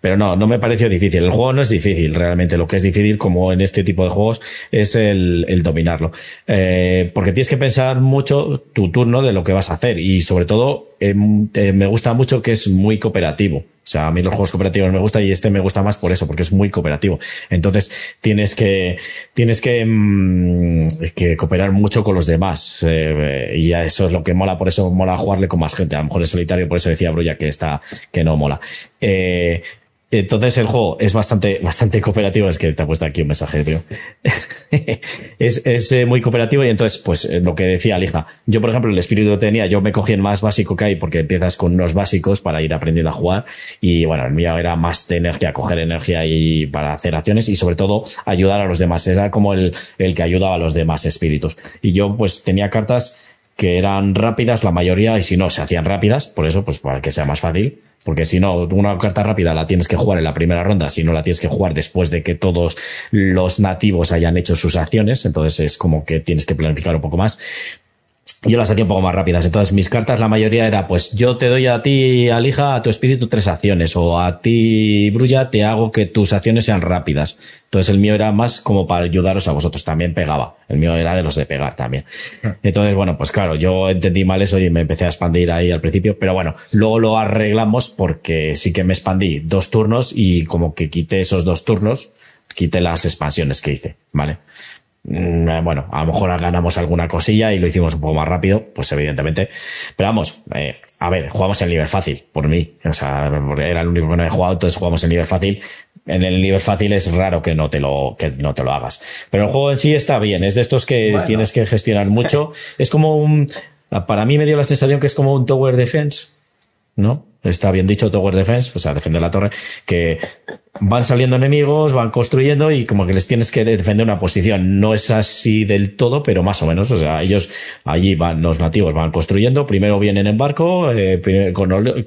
Pero no, no me pareció difícil. El juego no es difícil, realmente. Lo que es difícil, como en este tipo de juegos, es el, el dominarlo. Eh, porque tienes que pensar mucho tu turno de lo que vas a hacer. Y sobre todo, eh, me gusta mucho que es muy cooperativo. O sea, a mí los juegos cooperativos me gustan y este me gusta más por eso, porque es muy cooperativo. Entonces, tienes que, tienes que, mm, que cooperar mucho con los demás. eh, y eso es lo que mola, por eso mola jugarle con más gente. A lo mejor es solitario, por eso decía Brulla que está, que no mola. Eh, entonces el juego es bastante, bastante cooperativo. Es que te ha puesto aquí un mensaje, pero es, es eh, muy cooperativo y entonces, pues eh, lo que decía Lija, yo por ejemplo el espíritu que tenía, yo me cogí el más básico que hay porque empiezas con unos básicos para ir aprendiendo a jugar y bueno, el mío era más de energía, coger energía y para hacer acciones y sobre todo ayudar a los demás. Era como el, el que ayudaba a los demás espíritus. Y yo pues tenía cartas que eran rápidas la mayoría y si no se hacían rápidas, por eso pues para que sea más fácil, porque si no una carta rápida la tienes que jugar en la primera ronda, si no la tienes que jugar después de que todos los nativos hayan hecho sus acciones, entonces es como que tienes que planificar un poco más yo las hacía un poco más rápidas. Entonces, mis cartas, la mayoría era, pues yo te doy a ti, Alija, a tu espíritu tres acciones, o a ti, Brulla, te hago que tus acciones sean rápidas. Entonces, el mío era más como para ayudaros a vosotros. También pegaba. El mío era de los de pegar también. Entonces, bueno, pues claro, yo entendí mal eso y me empecé a expandir ahí al principio, pero bueno, luego lo arreglamos porque sí que me expandí dos turnos y como que quité esos dos turnos, quité las expansiones que hice, ¿vale? Mm, eh, bueno, a lo mejor ganamos alguna cosilla y lo hicimos un poco más rápido, pues evidentemente. Pero vamos, eh, a ver, jugamos en nivel fácil, por mí. O sea, era el único que no he jugado, entonces jugamos en nivel fácil. En el nivel fácil es raro que no te lo, que no te lo hagas. Pero el juego en sí está bien, es de estos que tienes que gestionar mucho. es como un, para mí me dio la sensación que es como un Tower Defense, ¿no? Está bien dicho Tower Defense, o sea, defender la torre, que van saliendo enemigos, van construyendo y como que les tienes que defender una posición. No es así del todo, pero más o menos. O sea, ellos allí van, los nativos van construyendo, primero vienen en barco, eh,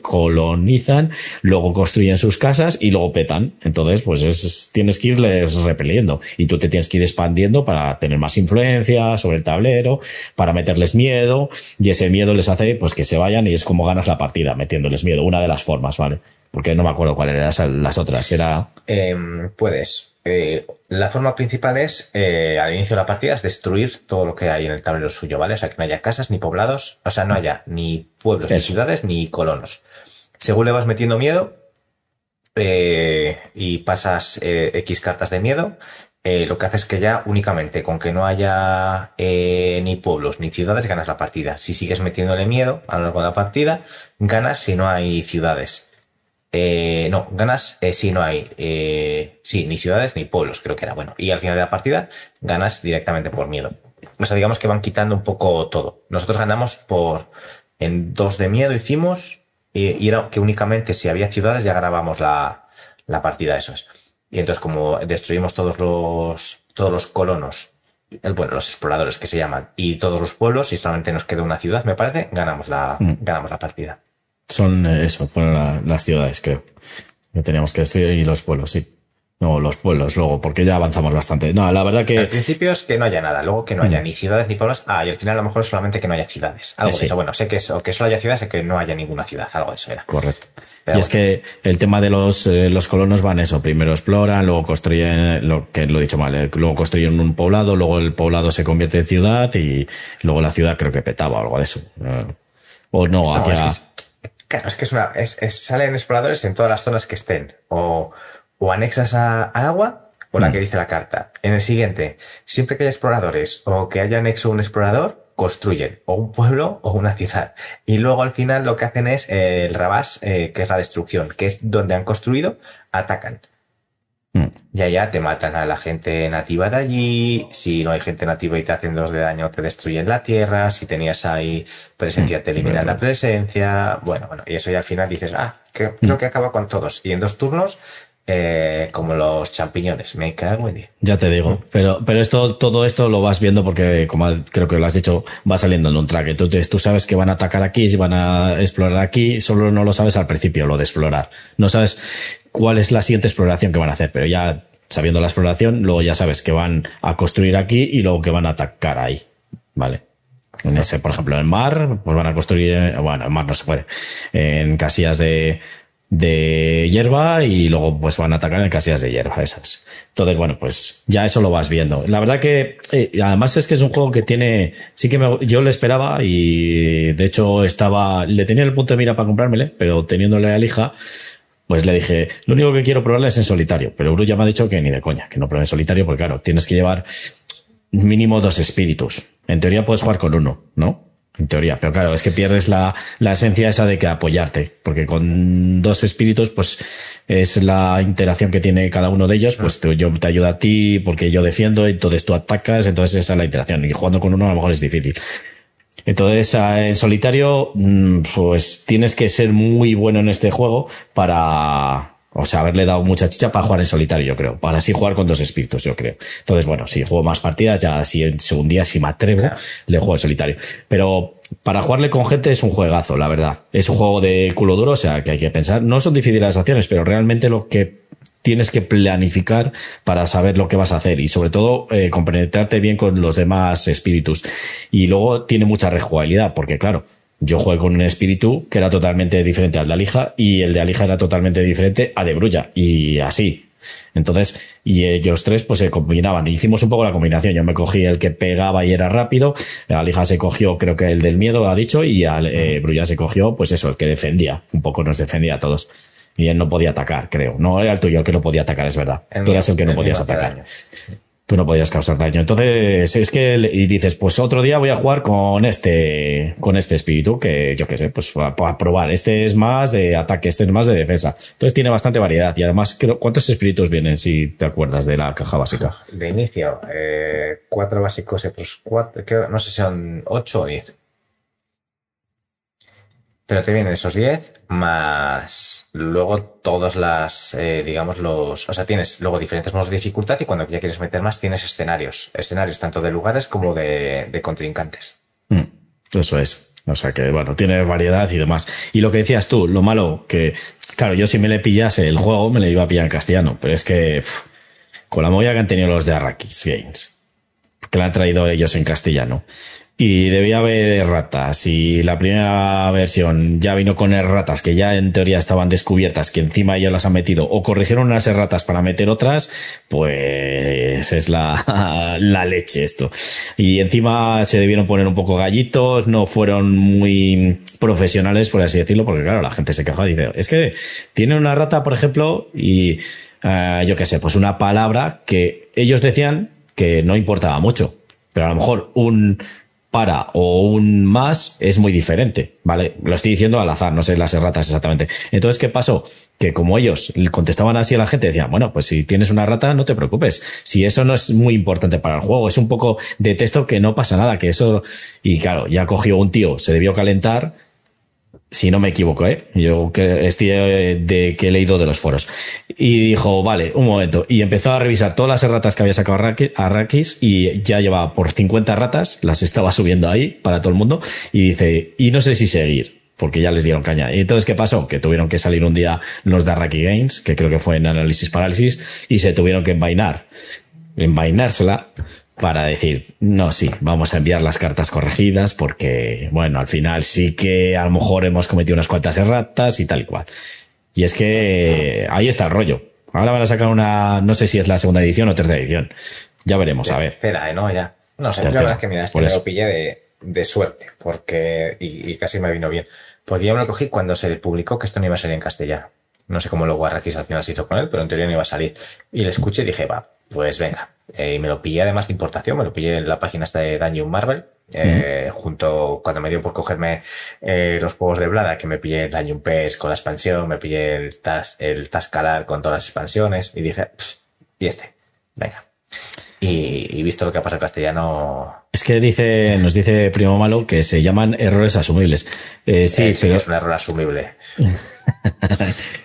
colonizan, luego construyen sus casas y luego petan. Entonces, pues es, tienes que irles repeliendo y tú te tienes que ir expandiendo para tener más influencia sobre el tablero, para meterles miedo y ese miedo les hace pues que se vayan y es como ganas la partida metiéndoles miedo. Una de las formas, ¿vale? Porque no me acuerdo cuáles eran las otras. Era. Em, puedes. Eh, la forma principal es, eh, al inicio de la partida, es destruir todo lo que hay en el tablero suyo, ¿vale? O sea, que no haya casas ni poblados, o sea, no haya ni pueblos, ni ciudades, ni colonos. Según le vas metiendo miedo eh, y pasas X cartas de miedo, lo que hace es que ya únicamente con que no haya ni pueblos ni ciudades ganas la partida. Si sigues metiéndole miedo a lo largo de la partida, ganas si no hay ciudades. Eh, no, ganas eh, si no hay, eh, sí, ni ciudades ni pueblos, creo que era bueno. Y al final de la partida ganas directamente por miedo. O sea, digamos que van quitando un poco todo. Nosotros ganamos por, en dos de miedo hicimos, y era que únicamente si había ciudades ya grabamos la, la partida, eso es. Y entonces como destruimos todos los, todos los colonos, bueno, los exploradores que se llaman, y todos los pueblos, y solamente nos queda una ciudad, me parece, ganamos la, mm. ganamos la partida. Son eh, eso, las ciudades, creo. Que teníamos que destruir y los pueblos, sí. No, los pueblos luego, porque ya avanzamos bastante. No, la verdad que. Al principio es que no haya nada, luego que no haya mm. ni ciudades ni pueblos. Ah, y al final a lo mejor solamente que no haya ciudades. Algo de eso. Bueno, sé que es, o que solo haya ciudades o que no haya ninguna ciudad. Algo de eso era. Correcto. y es que el tema de los, eh, los colonos van eso. Primero exploran, luego construyen, lo que lo he dicho mal, eh, luego construyen un poblado, luego el poblado se convierte en ciudad y luego la ciudad creo que petaba o algo de eso. o no, hacia. Claro, es que es una, es, salen exploradores en todas las zonas que estén, o, o anexas a, agua, o la mm. que dice la carta. En el siguiente, siempre que haya exploradores o que haya anexo un explorador, construyen o un pueblo o una ciudad. Y luego al final lo que hacen es eh, el rabás, eh, que es la destrucción, que es donde han construido, atacan. Mm. Ya ya te matan a la gente nativa de allí, si no hay gente nativa y te hacen dos de daño, te destruyen la tierra, si tenías ahí presencia, mm. te eliminan la presencia, bueno, bueno, y eso ya al final dices, ah, creo mm. que acaba con todos. Y en dos turnos, eh, como los champiñones, me cago en Ya te digo, pero, pero esto, todo esto lo vas viendo porque, como creo que lo has dicho, va saliendo en un track. Entonces tú sabes que van a atacar aquí, van a explorar aquí, solo no lo sabes al principio, lo de explorar. No sabes cuál es la siguiente exploración que van a hacer, pero ya sabiendo la exploración, luego ya sabes que van a construir aquí y luego que van a atacar ahí. Vale. En ese, por ejemplo, en mar, pues van a construir, bueno, en mar no se puede, en casillas de, de hierba y luego pues van a atacar en casillas de hierba esas. Entonces, bueno, pues ya eso lo vas viendo. La verdad que, eh, además es que es un juego que tiene, sí que me, yo le esperaba y de hecho estaba, le tenía el punto de mira para comprármele, pero teniéndole a la hija, pues le dije, lo único que quiero probarle es en solitario, pero Uru ya me ha dicho que ni de coña, que no pruebe en solitario, porque claro, tienes que llevar mínimo dos espíritus. En teoría puedes jugar con uno, ¿no? En teoría, pero claro, es que pierdes la, la esencia esa de que apoyarte, porque con dos espíritus, pues es la interacción que tiene cada uno de ellos, pues yo te ayudo a ti, porque yo defiendo, entonces tú atacas, entonces esa es la interacción, y jugando con uno a lo mejor es difícil. Entonces, en solitario, mm, pues tienes que ser muy bueno en este juego para, o sea, haberle dado mucha chicha para jugar en solitario, yo creo. Para así jugar con dos espíritus, yo creo. Entonces, bueno, si juego más partidas, ya si un día, si me atrevo, le juego en solitario. Pero para jugarle con gente es un juegazo, la verdad. Es un juego de culo duro, o sea, que hay que pensar. No son difíciles las acciones, pero realmente lo que tienes que planificar para saber lo que vas a hacer y sobre todo eh, bien con los demás espíritus. Y luego tiene mucha rejugabilidad, porque claro, yo jugué con un espíritu que era totalmente diferente al de Alija y el de Alija era totalmente diferente a de Brulla y así. Entonces, y ellos tres pues se combinaban. Hicimos un poco la combinación. Yo me cogí el que pegaba y era rápido. Alija se cogió, creo que el del miedo, ha dicho, y al, eh, Brulla se cogió, pues eso, el que defendía. Un poco nos defendía a todos y él no podía atacar, creo. No era el tuyo el que no podía atacar, es verdad. Tú eras el que no podías atacar. Tú no podías causar daño. Entonces, es que, y dices, pues otro día voy a jugar con este, con este espíritu, que yo qué sé, pues para probar. Este es más de ataque, este es más de defensa. Entonces tiene bastante variedad. Y además, ¿cuántos espíritus vienen, si te acuerdas de la caja básica? De inicio, eh, cuatro básicos, pues cuatro, no sé si son ocho o diez. Pero te vienen esos 10 más luego todas las, eh, digamos, los... O sea, tienes luego diferentes modos de dificultad y cuando ya quieres meter más tienes escenarios. Escenarios tanto de lugares como de, de contrincantes. Mm, eso es. O sea que, bueno, tiene variedad y demás. Y lo que decías tú, lo malo que, claro, yo si me le pillase el juego me le iba a pillar en castellano, pero es que con la movida que han tenido los de Arrakis Games, que la han traído ellos en castellano, y debía haber erratas. Y la primera versión ya vino con erratas que ya en teoría estaban descubiertas que encima ya las han metido. O corrigieron unas erratas para meter otras pues es la, la leche esto. Y encima se debieron poner un poco gallitos no fueron muy profesionales por así decirlo porque claro la gente se queja y dice es que tiene una rata por ejemplo y uh, yo qué sé pues una palabra que ellos decían que no importaba mucho pero a lo mejor un para o un más es muy diferente, ¿vale? Lo estoy diciendo al azar, no sé las erratas exactamente. Entonces, ¿qué pasó? Que como ellos contestaban así a la gente, decían, bueno, pues si tienes una rata, no te preocupes. Si eso no es muy importante para el juego, es un poco de texto que no pasa nada, que eso, y claro, ya cogió un tío, se debió calentar, si no me equivoco, ¿eh? Yo estoy eh, de que he leído de los foros. Y dijo, vale, un momento. Y empezó a revisar todas las ratas que había sacado Arrakis y ya llevaba por 50 ratas, las estaba subiendo ahí para todo el mundo. Y dice, y no sé si seguir, porque ya les dieron caña. Y entonces, ¿qué pasó? Que tuvieron que salir un día los de Arrakis Games, que creo que fue en análisis parálisis, y se tuvieron que envainar. Envainársela para decir, no, sí, vamos a enviar las cartas corregidas porque, bueno, al final sí que a lo mejor hemos cometido unas cuantas erratas y tal y cual. Y es que ahí está el rollo. Ahora van a sacar una, no sé si es la segunda edición o tercera edición. Ya veremos, a ver. Espera, ¿eh? ¿no? Ya. No sé, la verdad es que mira, este me lo pillé de, de suerte, porque, y, y, casi me vino bien. Porque yo me lo cogí cuando se publicó que esto no iba a salir en castellano. No sé cómo luego Arrakis al final se hizo con él, pero en teoría no iba a salir. Y le escuché y dije, va, pues venga. Eh, y me lo pillé además de importación, me lo pillé en la página esta de Dungeon Marvel, eh, junto cuando me dio por cogerme eh, los juegos de Blada, que me pillé el Dungeon Pes con la expansión, me pillé el, tas, el Tascalar con todas las expansiones, y dije, y este, venga. Y, y, visto lo que ha pasado en castellano. Es que dice, nos dice Primo Malo que se llaman errores asumibles. Eh, sí, eh, sí pero... es un error asumible.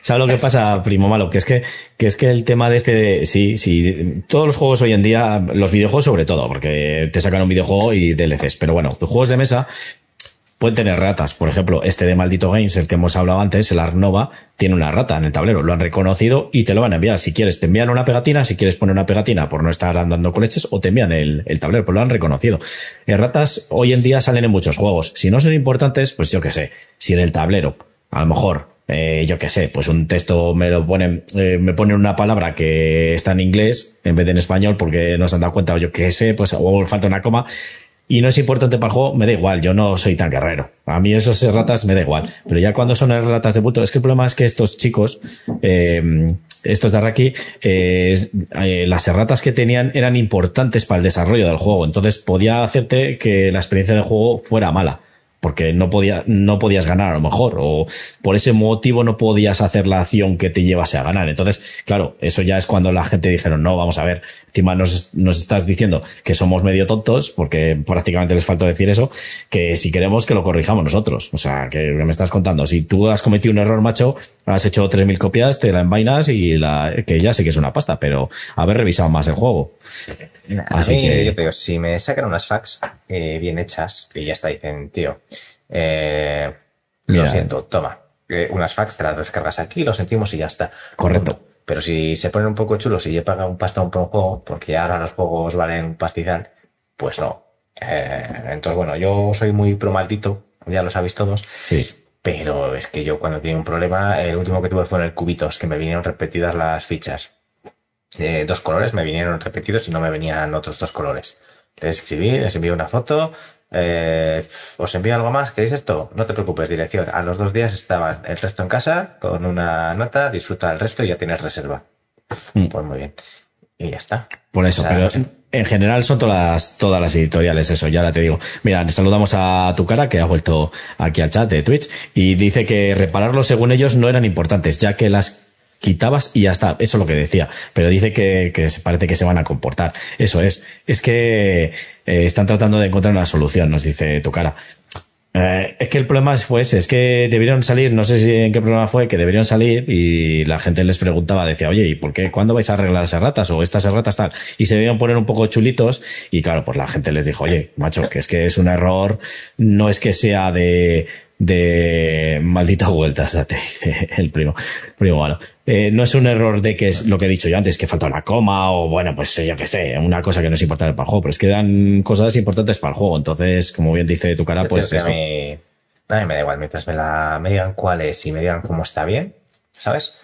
¿Sabes lo que pasa, primo malo? Que es que, que es que el tema de este, de, sí, sí, todos los juegos hoy en día, los videojuegos sobre todo, porque te sacan un videojuego y DLCs, pero bueno, los juegos de mesa pueden tener ratas. Por ejemplo, este de Maldito Games, el que hemos hablado antes, el Arnova, tiene una rata en el tablero. Lo han reconocido y te lo van a enviar. Si quieres, te envían una pegatina, si quieres poner una pegatina por no estar andando con leches, o te envían el, tablero, pues lo han reconocido. Ratas hoy en día salen en muchos juegos. Si no son importantes, pues yo qué sé, si en el tablero, a lo mejor eh, yo qué sé, pues un texto me lo ponen, eh, me ponen una palabra que está en inglés en vez de en español porque no se han dado cuenta o yo qué sé, pues o falta una coma y no es importante para el juego, me da igual, yo no soy tan guerrero. A mí esos ratas me da igual. Pero ya cuando son ratas de bulto, es que el problema es que estos chicos, eh, estos de Araki, eh, eh, las erratas que tenían eran importantes para el desarrollo del juego. Entonces podía hacerte que la experiencia de juego fuera mala porque no, podía, no podías ganar a lo mejor, o por ese motivo no podías hacer la acción que te llevase a ganar. Entonces, claro, eso ya es cuando la gente dijeron, no, vamos a ver, encima nos, nos estás diciendo que somos medio tontos, porque prácticamente les falta decir eso, que si queremos que lo corrijamos nosotros. O sea, que me estás contando, si tú has cometido un error, macho, has hecho 3.000 copias, te la envainas y la, que ya sé que es una pasta, pero haber revisado más el juego. Así que... Yo si me sacan unas fax, eh, bien hechas, y ya está, dicen, tío, eh, Mira. lo siento, toma, eh, unas fax te las descargas aquí, lo sentimos y ya está. Correcto. Pero si se ponen un poco chulos y ya pagan un pastón por un juego, porque ahora los juegos valen un pastizal, pues no. Eh, entonces, bueno, yo soy muy pro maldito, ya lo sabéis todos, Sí. pero es que yo cuando tenía un problema, el último que tuve fue en el Cubitos, que me vinieron repetidas las fichas. Eh, dos colores me vinieron repetidos y no me venían otros dos colores. Les escribí, les envié una foto. Eh, os envío algo más, ¿queréis esto? No te preocupes, dirección. A los dos días estaba el resto en casa con una nota, disfruta del resto y ya tienes reserva. Mm. Pues muy bien. Y ya está. Por eso, pero en, en general son todas, todas las editoriales, eso, ya ahora te digo. Mira, saludamos a tu cara, que ha vuelto aquí al chat de Twitch, y dice que repararlo según ellos no eran importantes, ya que las quitabas y ya está. Eso es lo que decía. Pero dice que, que parece que se van a comportar. Eso es. Es que eh, están tratando de encontrar una solución, nos dice tu cara. Eh, es que el problema fue ese, es que debieron salir, no sé si en qué problema fue, que debieron salir y la gente les preguntaba, decía, oye, ¿y por qué? ¿Cuándo vais a arreglar esas ratas? O estas ratas tal. Y se debieron poner un poco chulitos y claro, pues la gente les dijo, oye, macho, que es que es un error, no es que sea de, de maldita vuelta, o sea, te dice el primo, primo malo. Eh, no es un error de que es lo que he dicho yo antes, que falta una coma o bueno, pues yo qué sé, una cosa que no es importante para el juego, pero es que dan cosas importantes para el juego. Entonces, como bien dice tu cara, Yo pues eso. a mí, a mí me da igual, mientras me, la, me digan cuál es y me digan cómo está bien, ¿sabes?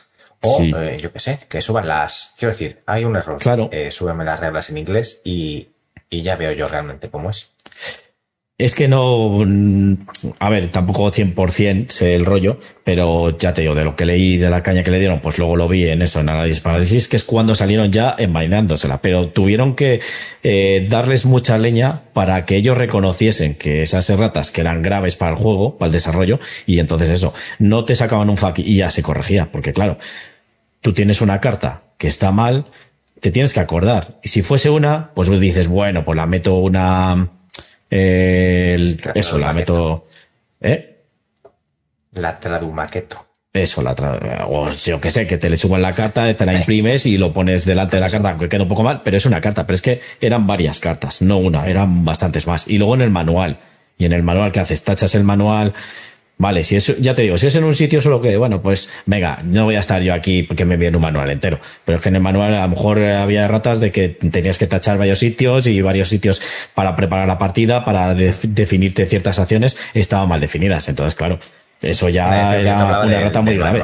O, Sí. eh, yo qué sé, que suban las... Quiero decir, hay un error. Claro. Eh, súbeme las reglas en inglés y, y ya veo yo realmente cómo es. Es que no, a ver, tampoco 100% sé el rollo, pero ya te digo, de lo que leí, de la caña que le dieron, pues luego lo vi en eso, en análisis parálisis, que es cuando salieron ya envainándosela, pero tuvieron que eh, darles mucha leña para que ellos reconociesen que esas erratas que eran graves para el juego, para el desarrollo, y entonces eso, no te sacaban un fuck y ya se corregía, porque claro, tú tienes una carta que está mal, te tienes que acordar. Y si fuese una, pues dices, bueno, pues la meto una, eh, el- eso, la meto, ¿eh? La tradumaqueto. Eso, la tra- o yo que sé, que te le suban la carta, te la imprimes y lo pones delante de la carta, aunque queda un poco mal, pero es una carta, pero es que eran varias cartas, no una, eran bastantes más. Y luego en el manual, y en el manual que haces, tachas el manual, vale, si es, ya te digo, si es en un sitio solo que, bueno, pues venga, no voy a estar yo aquí porque me envíen un manual entero, pero es que en el manual a lo mejor había ratas de que tenías que tachar varios sitios y varios sitios para preparar la partida, para def- definirte ciertas acciones, estaban mal definidas, entonces claro, eso ya era una rata muy grave.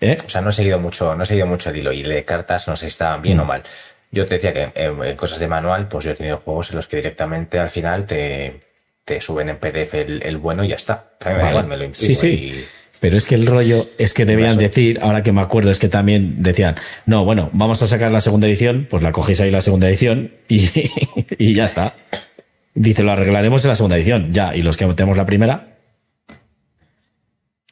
¿Eh? O sea, no he seguido mucho, no he seguido mucho el hilo y de cartas no sé si estaban bien Mm. o mal. Yo te decía que eh, en cosas de manual, pues yo he tenido juegos en los que directamente al final te, te suben en PDF el, el bueno y ya está. A mí me da Vale. igual, me lo imprimo Sí, sí. y- Pero es que el rollo es que debían decir, ahora que me acuerdo, es que también decían, no, bueno, vamos a sacar la segunda edición, pues la cogéis ahí la segunda edición y, y ya está. Dice, lo arreglaremos en la segunda edición, ya, y los que tenemos la primera.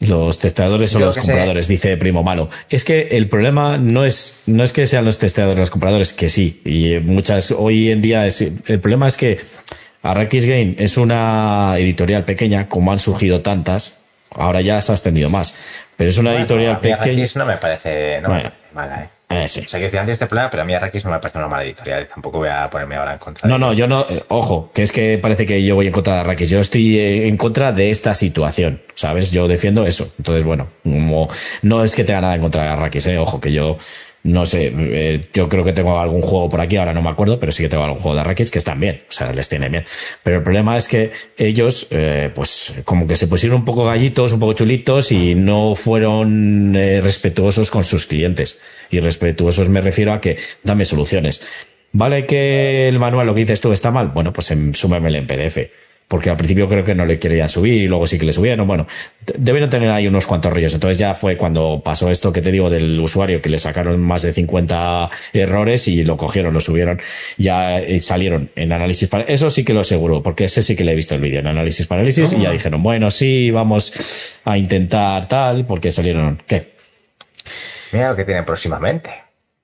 Los testeadores son Yo los sé. compradores, dice Primo Malo. Es que el problema no es, no es que sean los testeadores los compradores, que sí, y muchas, hoy en día es, el problema es que Arrakis Game es una editorial pequeña, como han surgido tantas, ahora ya se ha extendido más, pero es una Bueno, editorial pequeña. Arrakis no me parece, no me parece mala, eh. Eh, sí. O sea, que decía antes este problema, pero a mí Arrakis no me parece una mala editorial. Tampoco voy a ponerme ahora en contra. No, de no, yo no, eh, ojo, que es que parece que yo voy en contra de Arrakis. Yo estoy eh, en contra de esta situación, ¿sabes? Yo defiendo eso. Entonces, bueno, como no es que tenga nada en contra de Arrakis, eh, ojo, que yo no sé, eh, yo creo que tengo algún juego por aquí, ahora no me acuerdo, pero sí que tengo algún juego de Arrakis que están bien, o sea, les tiene bien. Pero el problema es que ellos, eh, pues, como que se pusieron un poco gallitos, un poco chulitos y no fueron eh, respetuosos con sus clientes. Y respetuosos me refiero a que dame soluciones. Vale que el manual, lo que dices tú, está mal. Bueno, pues en, súmemelo en PDF. Porque al principio creo que no le querían subir y luego sí que le subieron. Bueno, de- debieron tener ahí unos cuantos rollos. Entonces ya fue cuando pasó esto que te digo del usuario, que le sacaron más de 50 errores y lo cogieron, lo subieron. Ya eh, salieron en análisis para... Eso sí que lo aseguro, porque ese sí que le he visto el vídeo en análisis parálisis y ya dijeron, bueno, sí, vamos a intentar tal, porque salieron... ¿Qué? Mira lo que tienen próximamente.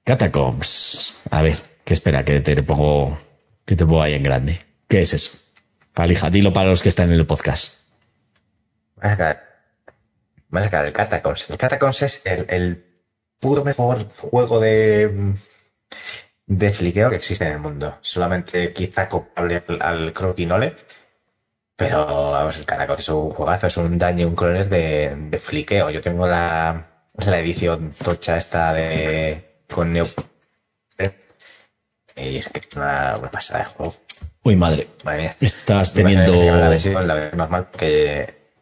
Catacombs. A ver, que espera, que te pongo, que te pongo ahí en grande. ¿Qué es eso? Alija, dilo para los que están en el podcast. Voy a sacar, voy a sacar el Catacombs. El Catacombs es el, puro mejor juego de, de fliqueo que existe en el mundo. Solamente quizá comparable al, al Croquinole. Pero vamos, el Caracol es un juegazo, es un daño, un clones de, de fliqueo. Yo tengo la, la edición tocha esta de con Neo. Y es que es una pasada de juego. Uy, madre. Madre mía. Estás teniendo. la normal que.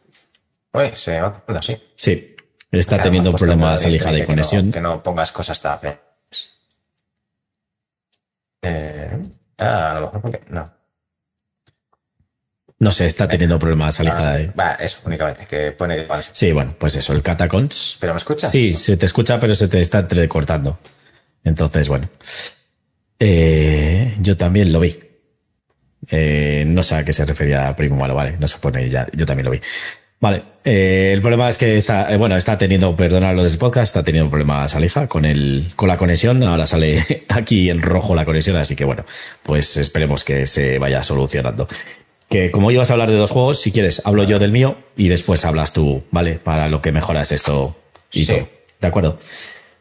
Uy, se va así. Sí, está teniendo han puesto problemas Alija de no- conexión. Que no, pongas cosas feas. Eh, ah, a lo mejor porque. No. No sé, está teniendo problemas Alija Ah, de. Va, eso, únicamente, que pone. Sí, bueno, pues eso, el Catacons. ¿Pero me escuchas? Sí, se te escucha, pero se te está entrecortando. Entonces, bueno. Eh, yo también lo vi. Eh, no sé a qué se refería Primo Malo, vale, no se pone ya, yo también lo vi. Vale, eh, el problema es que está, eh, bueno, está teniendo, perdonad lo del podcast, está teniendo problemas Alija con el, con la conexión, ahora sale aquí en rojo la conexión, así que bueno, pues esperemos que se vaya solucionando. Que como ibas a hablar de dos juegos, si quieres, hablo yo del mío y después hablas tú, ¿vale? Para lo que mejoras esto y Sí. todo. ¿De acuerdo?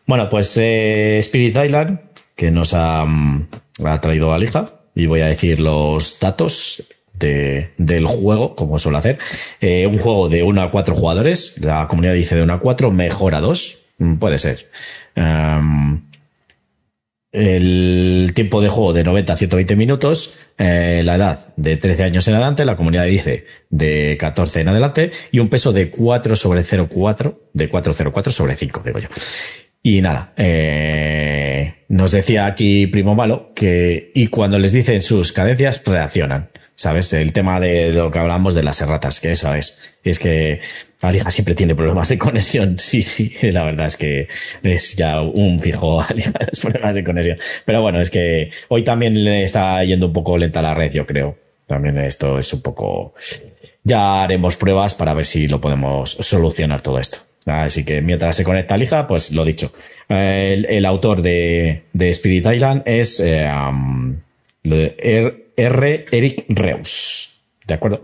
Bueno, pues eh, Spirit Island, que nos ha, mm, ha traído Alija, y voy a decir los datos de, del juego, como suelo hacer. Eh, un juego de 1 a 4 jugadores, la comunidad dice de 1 a 4, mejor a 2, Mm, puede ser. Em, el tiempo de juego de 90 a 120 minutos, eh, la edad de 13 años en adelante, la comunidad dice de 14 en adelante, y un peso de 4 sobre 0,4, de 4,04 sobre 5, digo yo. Y nada, eh, nos decía aquí Primo Malo que, y cuando les dicen sus cadencias, reaccionan. ¿Sabes? El tema de, lo que hablamos de las erratas, que eso es. Es que Alija siempre tiene problemas de conexión. Sí, sí, la verdad es que es ya un fijo Alija los problemas de conexión. Pero bueno, es que hoy también le está yendo un poco lenta la red, yo creo. También esto es un poco, ya haremos pruebas para ver si lo podemos solucionar todo esto. Así que mientras se conecta Lija, pues lo dicho. El, el autor de, de Spirit Island es eh, um, de R, R. Eric Reus. ¿De acuerdo?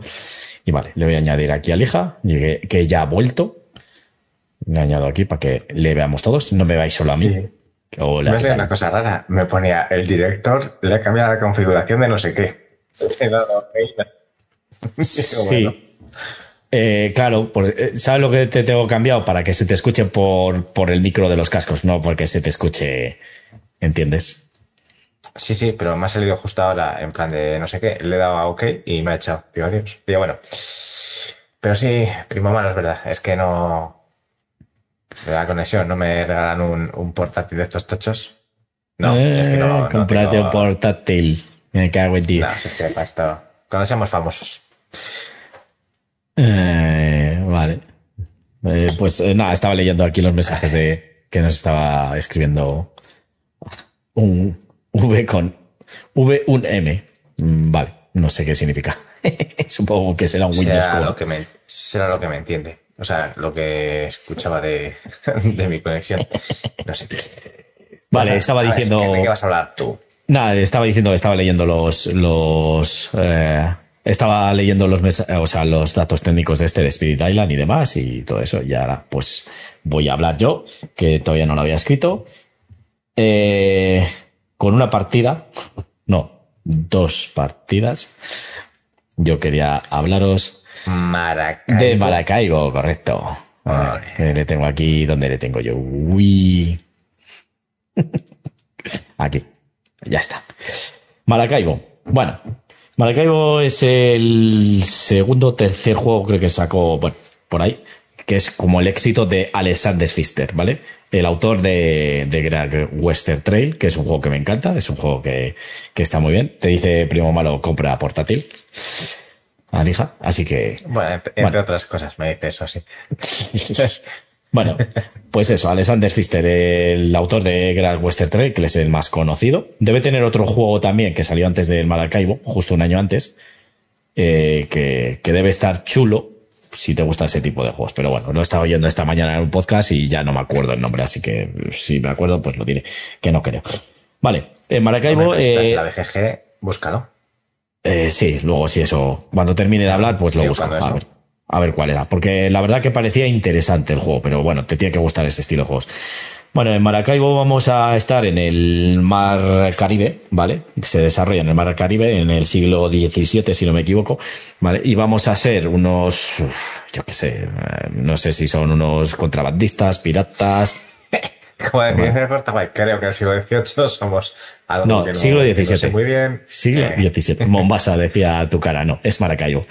Y vale, le voy a añadir aquí a Lija, que, que ya ha vuelto. Le añado aquí para que le veamos todos. No me veáis solo a mí. Sí. Hola, una cosa rara. Me ponía el director, le ha cambiado la configuración de no sé qué. He dado Sí. bueno, Eh, claro, por- eh, ¿sabes lo que te tengo cambiado? Para que se te escuche por, por el micro de los cascos, no porque se te escuche. ¿Entiendes? Sí, sí, pero me ha salido justo ahora en plan de no sé qué. Le he dado a OK y me ha echado. Digo, adiós. Digo, bueno. Pero sí, primo malo, es verdad. Es que no. La conexión, no me regalan un, un portátil de estos tochos. No, es que no. Eh, no tengo- un portátil. Me cago en ti. No, si es que para esto. Cuando seamos famosos. Eh, vale. Eh, pues eh, nada, estaba leyendo aquí los mensajes de que nos estaba escribiendo un V con V, un M. Mm, Vale, no sé qué significa. Supongo que será un Windows Será lo, que me, será lo que me entiende. O sea, lo que escuchaba de, de mi conexión. No sé. Vale, estaba diciendo. ¿De qué vas a hablar tú? Nada, estaba diciendo, estaba leyendo los, los, eh, estaba leyendo los, mesa- o sea, los datos técnicos de este de Spirit Island y demás y todo eso. Y ahora, pues, voy a hablar yo, que todavía no lo había escrito. Eh, con una partida, no, dos partidas. Yo quería hablaros Maracaibo. de Maracaibo, correcto. Vale. Eh, le tengo aquí, ¿dónde le tengo yo? Uy. Aquí. Ya está. Maracaibo. Bueno, Maracaibo es el segundo o tercer juego creo que sacó, bueno, por ahí, que es como el éxito de Alexander Pfister, ¿vale? El autor de, de Great Western Trail, que es un juego que me encanta, es un juego que, que está muy bien. Te dice Primo Malo, compra portátil. Alija, así que Bueno, ent- entre Bueno. otras cosas me dice eso, sí. Bueno, pues eso, Alexander Pfister, el autor de Great Western Trail, que es el más conocido. Debe tener otro juego también que salió antes del Maracaibo, justo un año antes, eh, que, que debe estar chulo si te gusta ese tipo de juegos. Pero bueno, lo estaba oyendo esta mañana en un podcast y ya no me acuerdo el nombre, así que si me acuerdo, pues lo diré, que no creo. Vale, en Maracaibo... Hombre, pues eh, la BGG, búscalo. eh, sí, luego si eso, cuando termine de hablar, pues lo busco. A ver, a ver cuál era. Porque la verdad que parecía interesante el juego, pero bueno, te tiene que gustar ese estilo de juegos. Bueno, en Maracaibo vamos a estar en el mar Caribe, ¿vale? Se desarrolla en el mar Caribe en el siglo XVII, si no me equivoco, ¿vale? Y vamos a ser unos, yo qué sé, eh, no sé si son unos contrabandistas, piratas, como decía Costa creo que en el siglo XVIII somos algo no, que no, siglo que no XVII. sé muy bien. Siglo Eh, XVII. Mombasa, decía tu cara, no, es Maracaibo.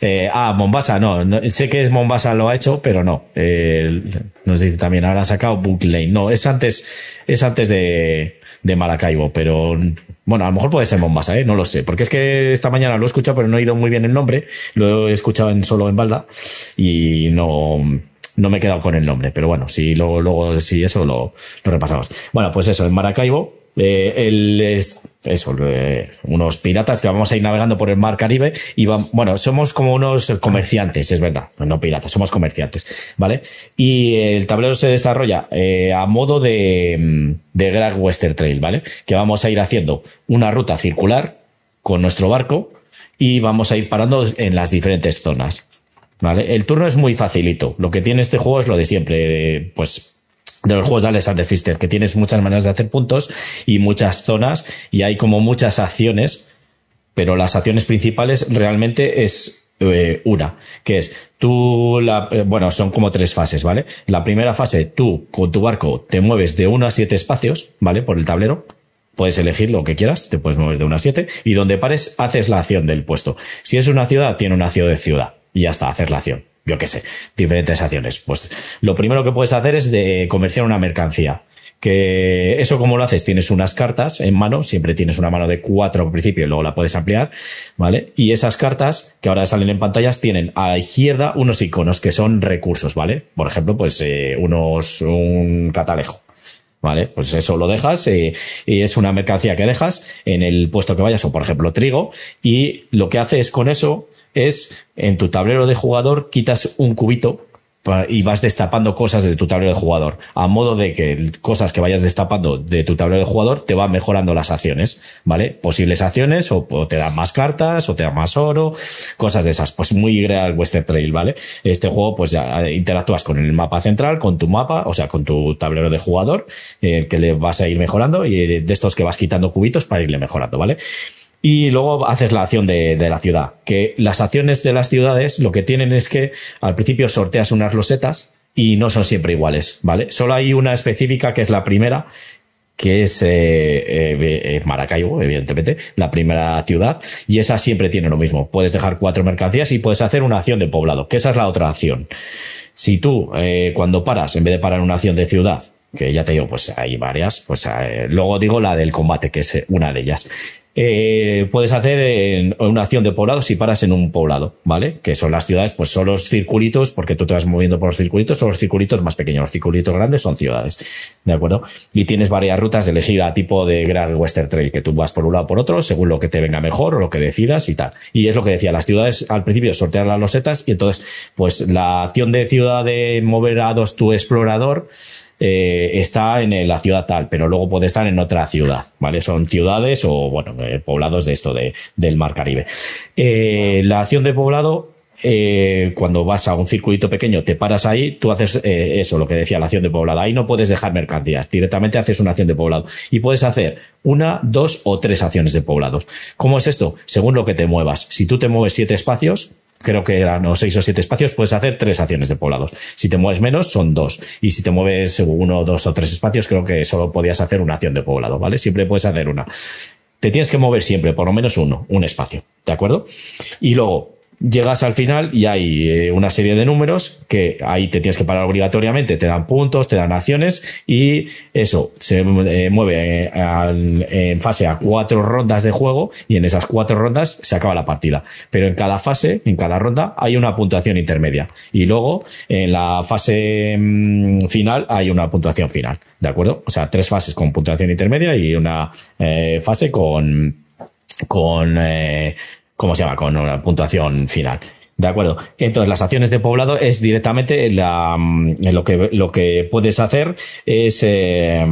Eh, ah, Mombasa, no, no, sé que es Mombasa lo ha hecho, pero no. Eh, nos dice también, ahora ha sacado Boot Lane. No, es antes, es antes de, de Maracaibo, pero bueno, a lo mejor puede ser Mombasa, ¿eh? no lo sé, porque es que esta mañana lo he escuchado, pero no he oído muy bien el nombre, lo he escuchado en, solo en Balda y no, no me he quedado con el nombre, pero bueno, si luego, luego, si eso lo, lo repasamos. Bueno, pues eso, en Maracaibo, eh, el, es- eso, eh, unos piratas que vamos a ir navegando por el mar Caribe y bueno, somos como unos comerciantes, es verdad, no piratas, somos comerciantes, ¿vale? Y el tablero se desarrolla eh, a modo de, mm, de Great Western Trail, ¿vale? Que vamos a ir haciendo una ruta circular con nuestro barco y vamos a ir parando en las diferentes zonas. ¿Vale? El turno es muy facilito. Lo que tiene este juego es lo de siempre, pues de los juegos de Alexander Pfister, que tienes muchas maneras de hacer puntos y muchas zonas y hay como muchas acciones, pero las acciones principales realmente es eh, una, que es tú, la, eh, bueno, son como tres fases, ¿vale? La primera fase, tú con tu barco te mueves de uno a siete espacios, ¿vale? Por el tablero. Puedes elegir lo que quieras, te puedes mover de una a siete y donde pares haces la acción del puesto. Si es una ciudad, tiene una acción de ciudad y ya está, hacer la acción. Yo qué sé, diferentes acciones. Pues lo primero que puedes hacer es de comerciar una mercancía. Que eso como lo haces, tienes unas cartas en mano, siempre tienes una mano de cuatro al principio y luego la puedes ampliar, ¿vale? Y esas cartas que ahora salen en pantallas tienen a la izquierda unos iconos que son recursos, ¿vale? Por ejemplo, pues eh, unos, un catalejo. ¿Vale? Pues eso lo dejas eh, y es una mercancía que dejas en el puesto que vayas o por ejemplo trigo y lo que haces con eso es en tu tablero de jugador quitas un cubito y vas destapando cosas de tu tablero de jugador a modo de que cosas que vayas destapando de tu tablero de jugador te van mejorando las acciones, ¿vale? Posibles acciones o, o te dan más cartas o te dan más oro, cosas de esas, pues muy Great Western Trail, ¿vale? Este juego pues ya interactúas con el mapa central, con tu mapa, o sea, con tu tablero de jugador, eh, que le vas a ir mejorando y de estos que vas quitando cubitos para irle mejorando, ¿vale? Y luego haces la acción de, de la ciudad. Que las acciones de las ciudades lo que tienen es que al principio sorteas unas losetas y no son siempre iguales, ¿vale? Solo hay una específica que es la primera, que es eh, eh, eh, Maracaibo, evidentemente, la primera ciudad, y esa siempre tiene lo mismo. Puedes dejar cuatro mercancías y puedes hacer una acción de poblado, que esa es la otra acción. Si tú, eh, cuando paras, en vez de parar una acción de ciudad, que ya te digo, pues hay varias, pues eh, luego digo la del combate, que es eh, una de ellas. Eh, puedes hacer eh, una acción de poblado si paras en un poblado, ¿vale? Que son las ciudades, pues son los circulitos, porque tú te vas moviendo por los circulitos, son los circulitos más pequeños, los circulitos grandes son ciudades, ¿de acuerdo? Y tienes varias rutas de elegir a tipo de Grand Western Trail, que tú vas por un lado o por otro, según lo que te venga mejor o lo que decidas y tal. Y es lo que decía, las ciudades al principio sortear las losetas y entonces, pues la acción de ciudad de mover a dos tu explorador, eh, está en la ciudad tal, pero luego puede estar en otra ciudad, ¿vale? Son ciudades o, bueno, eh, poblados de esto, de, del Mar Caribe. Eh, la acción de poblado, eh, cuando vas a un circuito pequeño, te paras ahí, tú haces eh, eso, lo que decía la acción de poblado. Ahí no puedes dejar mercancías, directamente haces una acción de poblado. Y puedes hacer una, dos o tres acciones de poblados. ¿Cómo es esto? Según lo que te muevas. Si tú te mueves siete espacios, creo que eran o seis o siete espacios, puedes hacer tres acciones de poblados. Si te mueves menos, son dos. Y si te mueves uno, dos o tres espacios, creo que solo podías hacer una acción de poblado, ¿vale? Siempre puedes hacer una. Te tienes que mover siempre, por lo menos uno, un espacio, ¿de acuerdo? Y luego, llegas al final y hay eh, una serie de números que ahí te tienes que parar obligatoriamente, te dan puntos, te dan acciones y eso se eh, mueve eh, en fase a cuatro rondas de juego y en esas cuatro rondas se acaba la partida. Pero en cada fase, en cada ronda, hay una puntuación intermedia y luego en la fase mm, final hay una puntuación final, ¿de acuerdo? O sea, tres fases con puntuación intermedia y una fase con con, ¿cómo se llama? Con una puntuación final. De acuerdo. Entonces, las acciones de poblado es directamente la, mm, lo que, lo que puedes hacer es, eh,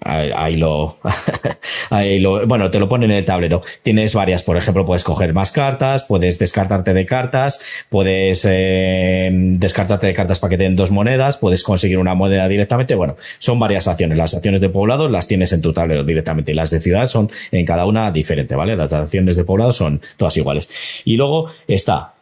ahí lo, ahí lo, bueno, te lo pone en el tablero. Tienes varias, por ejemplo, puedes coger más cartas, puedes descartarte de cartas, puedes eh, descartarte de cartas para que te den dos monedas, puedes conseguir una moneda directamente. Bueno, son varias acciones. Las acciones de poblado las tienes en tu tablero directamente y las de ciudad son en cada una diferente, ¿vale? Las acciones de poblado son todas iguales. Y luego está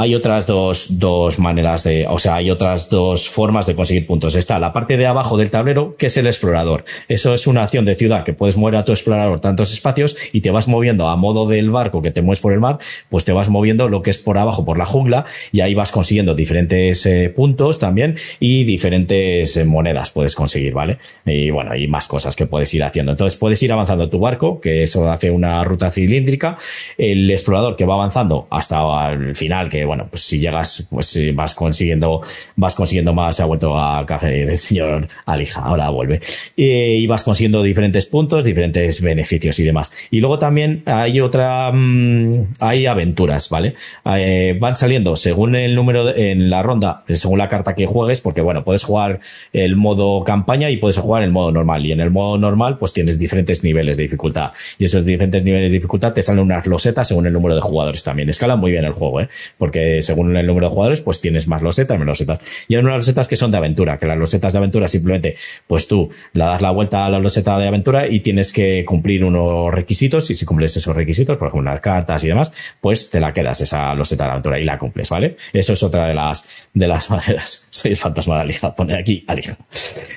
hay otras dos, dos maneras de, o sea, hay otras dos formas de conseguir puntos. Está la parte de abajo del tablero, que es el explorador. Eso es una acción de ciudad que puedes mover a tu explorador tantos espacios y te vas moviendo a modo del barco que te mueves por el mar, pues te vas moviendo lo que es por abajo, por la jungla, y ahí vas consiguiendo diferentes eh, puntos también y diferentes eh, monedas puedes conseguir, ¿vale? Y bueno, hay más cosas que puedes ir haciendo. Entonces puedes ir avanzando tu barco, que eso hace una ruta cilíndrica, el explorador que va avanzando hasta el final, que bueno, pues si llegas, pues vas consiguiendo, vas consiguiendo más, se ha vuelto a caer el señor Alija, ahora vuelve. y vas consiguiendo diferentes puntos, diferentes beneficios y demás. Y luego también hay otra, mm, hay aventuras, ¿vale? Eh, van saliendo según el número en la ronda, según la carta que juegues, porque bueno, puedes jugar el modo campaña y puedes jugar el modo normal. Y en el modo normal, pues tienes diferentes niveles de dificultad. Y esos diferentes niveles de dificultad te salen unas losetas según el número de jugadores también. Escala muy bien el juego, ¿eh? Porque según según el número de jugadores, pues tienes más losetas, menos losetas. Y hay unas losetas que son de aventura, que las losetas de aventura simplemente, pues tú le das la vuelta a la loseta de aventura y tienes que cumplir unos requisitos, y si cumples esos requisitos, por ejemplo, unas cartas y demás, pues te la quedas esa loseta de aventura y la cumples, ¿vale? Eso es otra de las, de las maneras. Soy el fantasma de Alija, pone aquí Alija.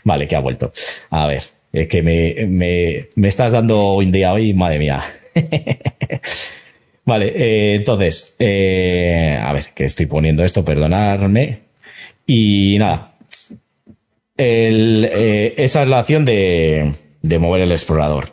Vale, que ha vuelto. A ver, que me, me, me estás dando un día hoy, madre mía. Vale, eh, entonces, eh, a ver, que estoy poniendo esto, perdonadme. Y nada, eh, esa es la acción de, de mover el explorador.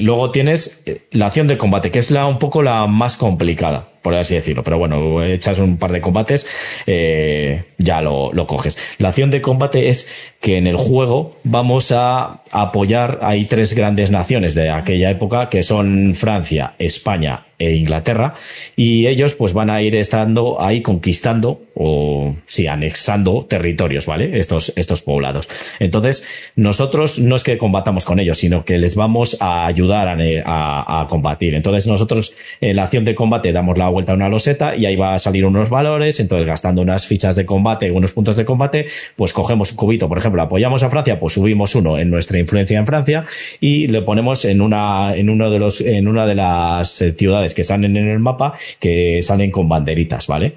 luego tienes la acción de combate, que es la un poco la más complicada, por así decirlo. Pero bueno, echas un par de combates, ya lo, lo coges. La acción de combate es que en el juego vamos a apoyar, hay tres grandes naciones de aquella época, que son Francia, España e Inglaterra y ellos pues van a ir estando ahí conquistando o sí anexando territorios vale estos estos poblados. Entonces nosotros no es que combatamos con ellos sino que les vamos a ayudar a, a, combatir. Entonces nosotros en la acción de combate damos la vuelta a una loseta y ahí va a salir unos valores entonces gastando unas fichas de combate unos puntos de combate pues cogemos un cubito. Por ejemplo apoyamos a Francia pues subimos uno en nuestra influencia en Francia y le ponemos en una en uno de los en una de las eh, que salen en el mapa que salen con banderitas, ¿vale?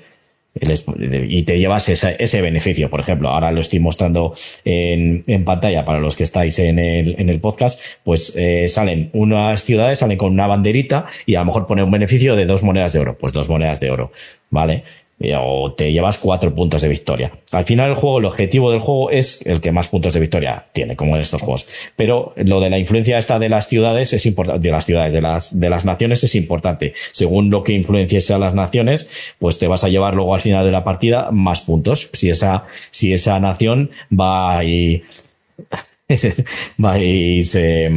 y te llevas ese, beneficio. Por ejemplo, ahora lo estoy mostrando en, pantalla para los que estáis en el, en el podcast, pues eh, salen unas ciudades, salen con una banderita y a lo mejor pone un beneficio de dos monedas de oro. Pues dos monedas de oro, ¿vale? O te llevas cuatro puntos de victoria. Al final el juego, el objetivo del juego es el que más puntos de victoria tiene, como en estos juegos. Pero lo de la influencia esta de las ciudades es importante, de las ciudades, de las, de las naciones es importante. Según lo que influencies a las naciones, pues te vas a llevar luego al final de la partida más puntos. Si esa, si esa nación va y, va y se,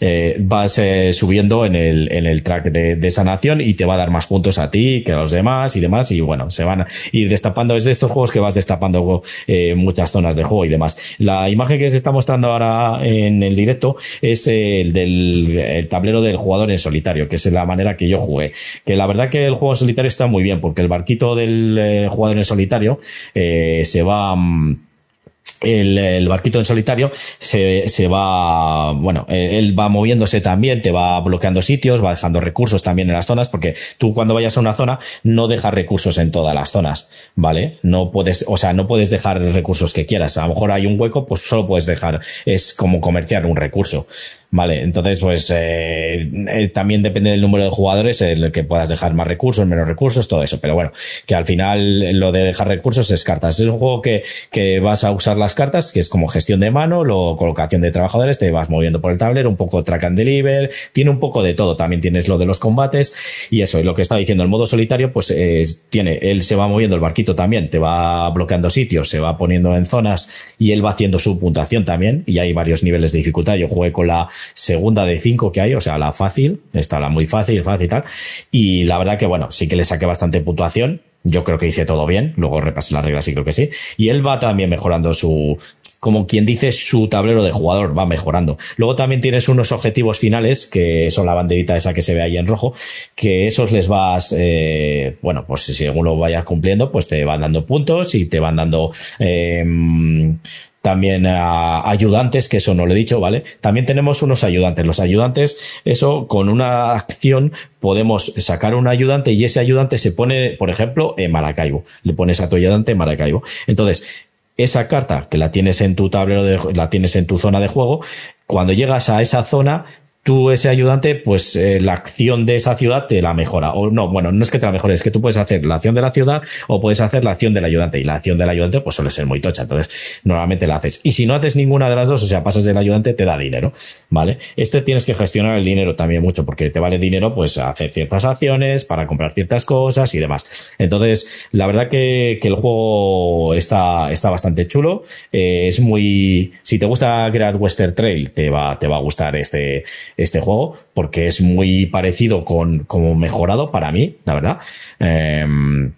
eh, vas eh, subiendo en el, en el track de, de, esa nación y te va a dar más puntos a ti que a los demás y demás. Y bueno, se van a ir destapando. Es de estos juegos que vas destapando eh, muchas zonas de juego y demás. La imagen que se está mostrando ahora en el directo es el del el tablero del jugador en solitario, que es la manera que yo jugué. Que la verdad que el juego solitario está muy bien porque el barquito del eh, jugador en solitario eh, se va. Mm, el, barquito en solitario se, se va, bueno, eh, él va moviéndose también, te va bloqueando sitios, va dejando recursos también en las zonas, porque tú cuando vayas a una zona no dejas recursos en todas las zonas, ¿vale? No puedes, o sea, no puedes dejar recursos que quieras. A lo mejor hay un hueco, pues solo puedes dejar, es como comerciar un recurso. Vale, entonces pues eh, eh, también depende del número de jugadores el que puedas dejar más recursos, menos recursos, todo eso. Pero bueno, que al final lo de dejar recursos es cartas. Es un juego que, que vas a usar las cartas, que es como gestión de mano, lo, colocación de trabajadores, te vas moviendo por el tablero, un poco track and deliver, tiene un poco de todo. También tienes lo de los combates y eso. Y lo que está diciendo el modo solitario, pues eh, tiene, él se va moviendo el barquito también, te va bloqueando sitios, se va poniendo en zonas y él va haciendo su puntuación también. Y hay varios niveles de dificultad. Yo jugué con la segunda de cinco que hay, o sea, la fácil, está la muy fácil, fácil y tal. Y la verdad que, bueno, sí que le saqué bastante puntuación Yo creo que hice todo bien, luego repasé las reglas y creo que sí. Y él va también mejorando su, como quien dice, su tablero de jugador va mejorando. Luego también tienes unos objetivos finales, que son la banderita esa que se ve ahí en rojo, que esos les vas, eh, bueno, pues si según lo vayas cumpliendo, pues te van dando puntos y te van dando, eh, también ayudantes, que eso no lo he dicho, ¿vale? También tenemos unos ayudantes. Los ayudantes, eso con una acción podemos sacar un ayudante y ese ayudante se pone, por ejemplo, en Maracaibo. Le pones a tu ayudante en Maracaibo. Entonces, esa carta que la tienes en tu tablero de, la tienes en tu zona de juego, cuando llegas a esa zona, tú ese ayudante, pues eh, la acción de esa ciudad te la mejora. O no, bueno, no es que te la mejore, es que tú puedes hacer la acción de la ciudad o puedes hacer la acción del ayudante. Y la acción del ayudante, pues suele ser muy tocha. Entonces, normalmente la haces. Y si no haces ninguna de las dos, o sea, pasas del ayudante, te da dinero. ¿Vale? Este tienes que gestionar el dinero también mucho, porque te vale dinero, pues, hacer ciertas acciones, para comprar ciertas cosas y demás. Entonces, la verdad que, que el juego está, está bastante chulo. Eh, es muy, si te gusta Great Western Trail, te va, te va a gustar este, este juego porque es muy parecido con como mejorado para mí, la verdad. Eh,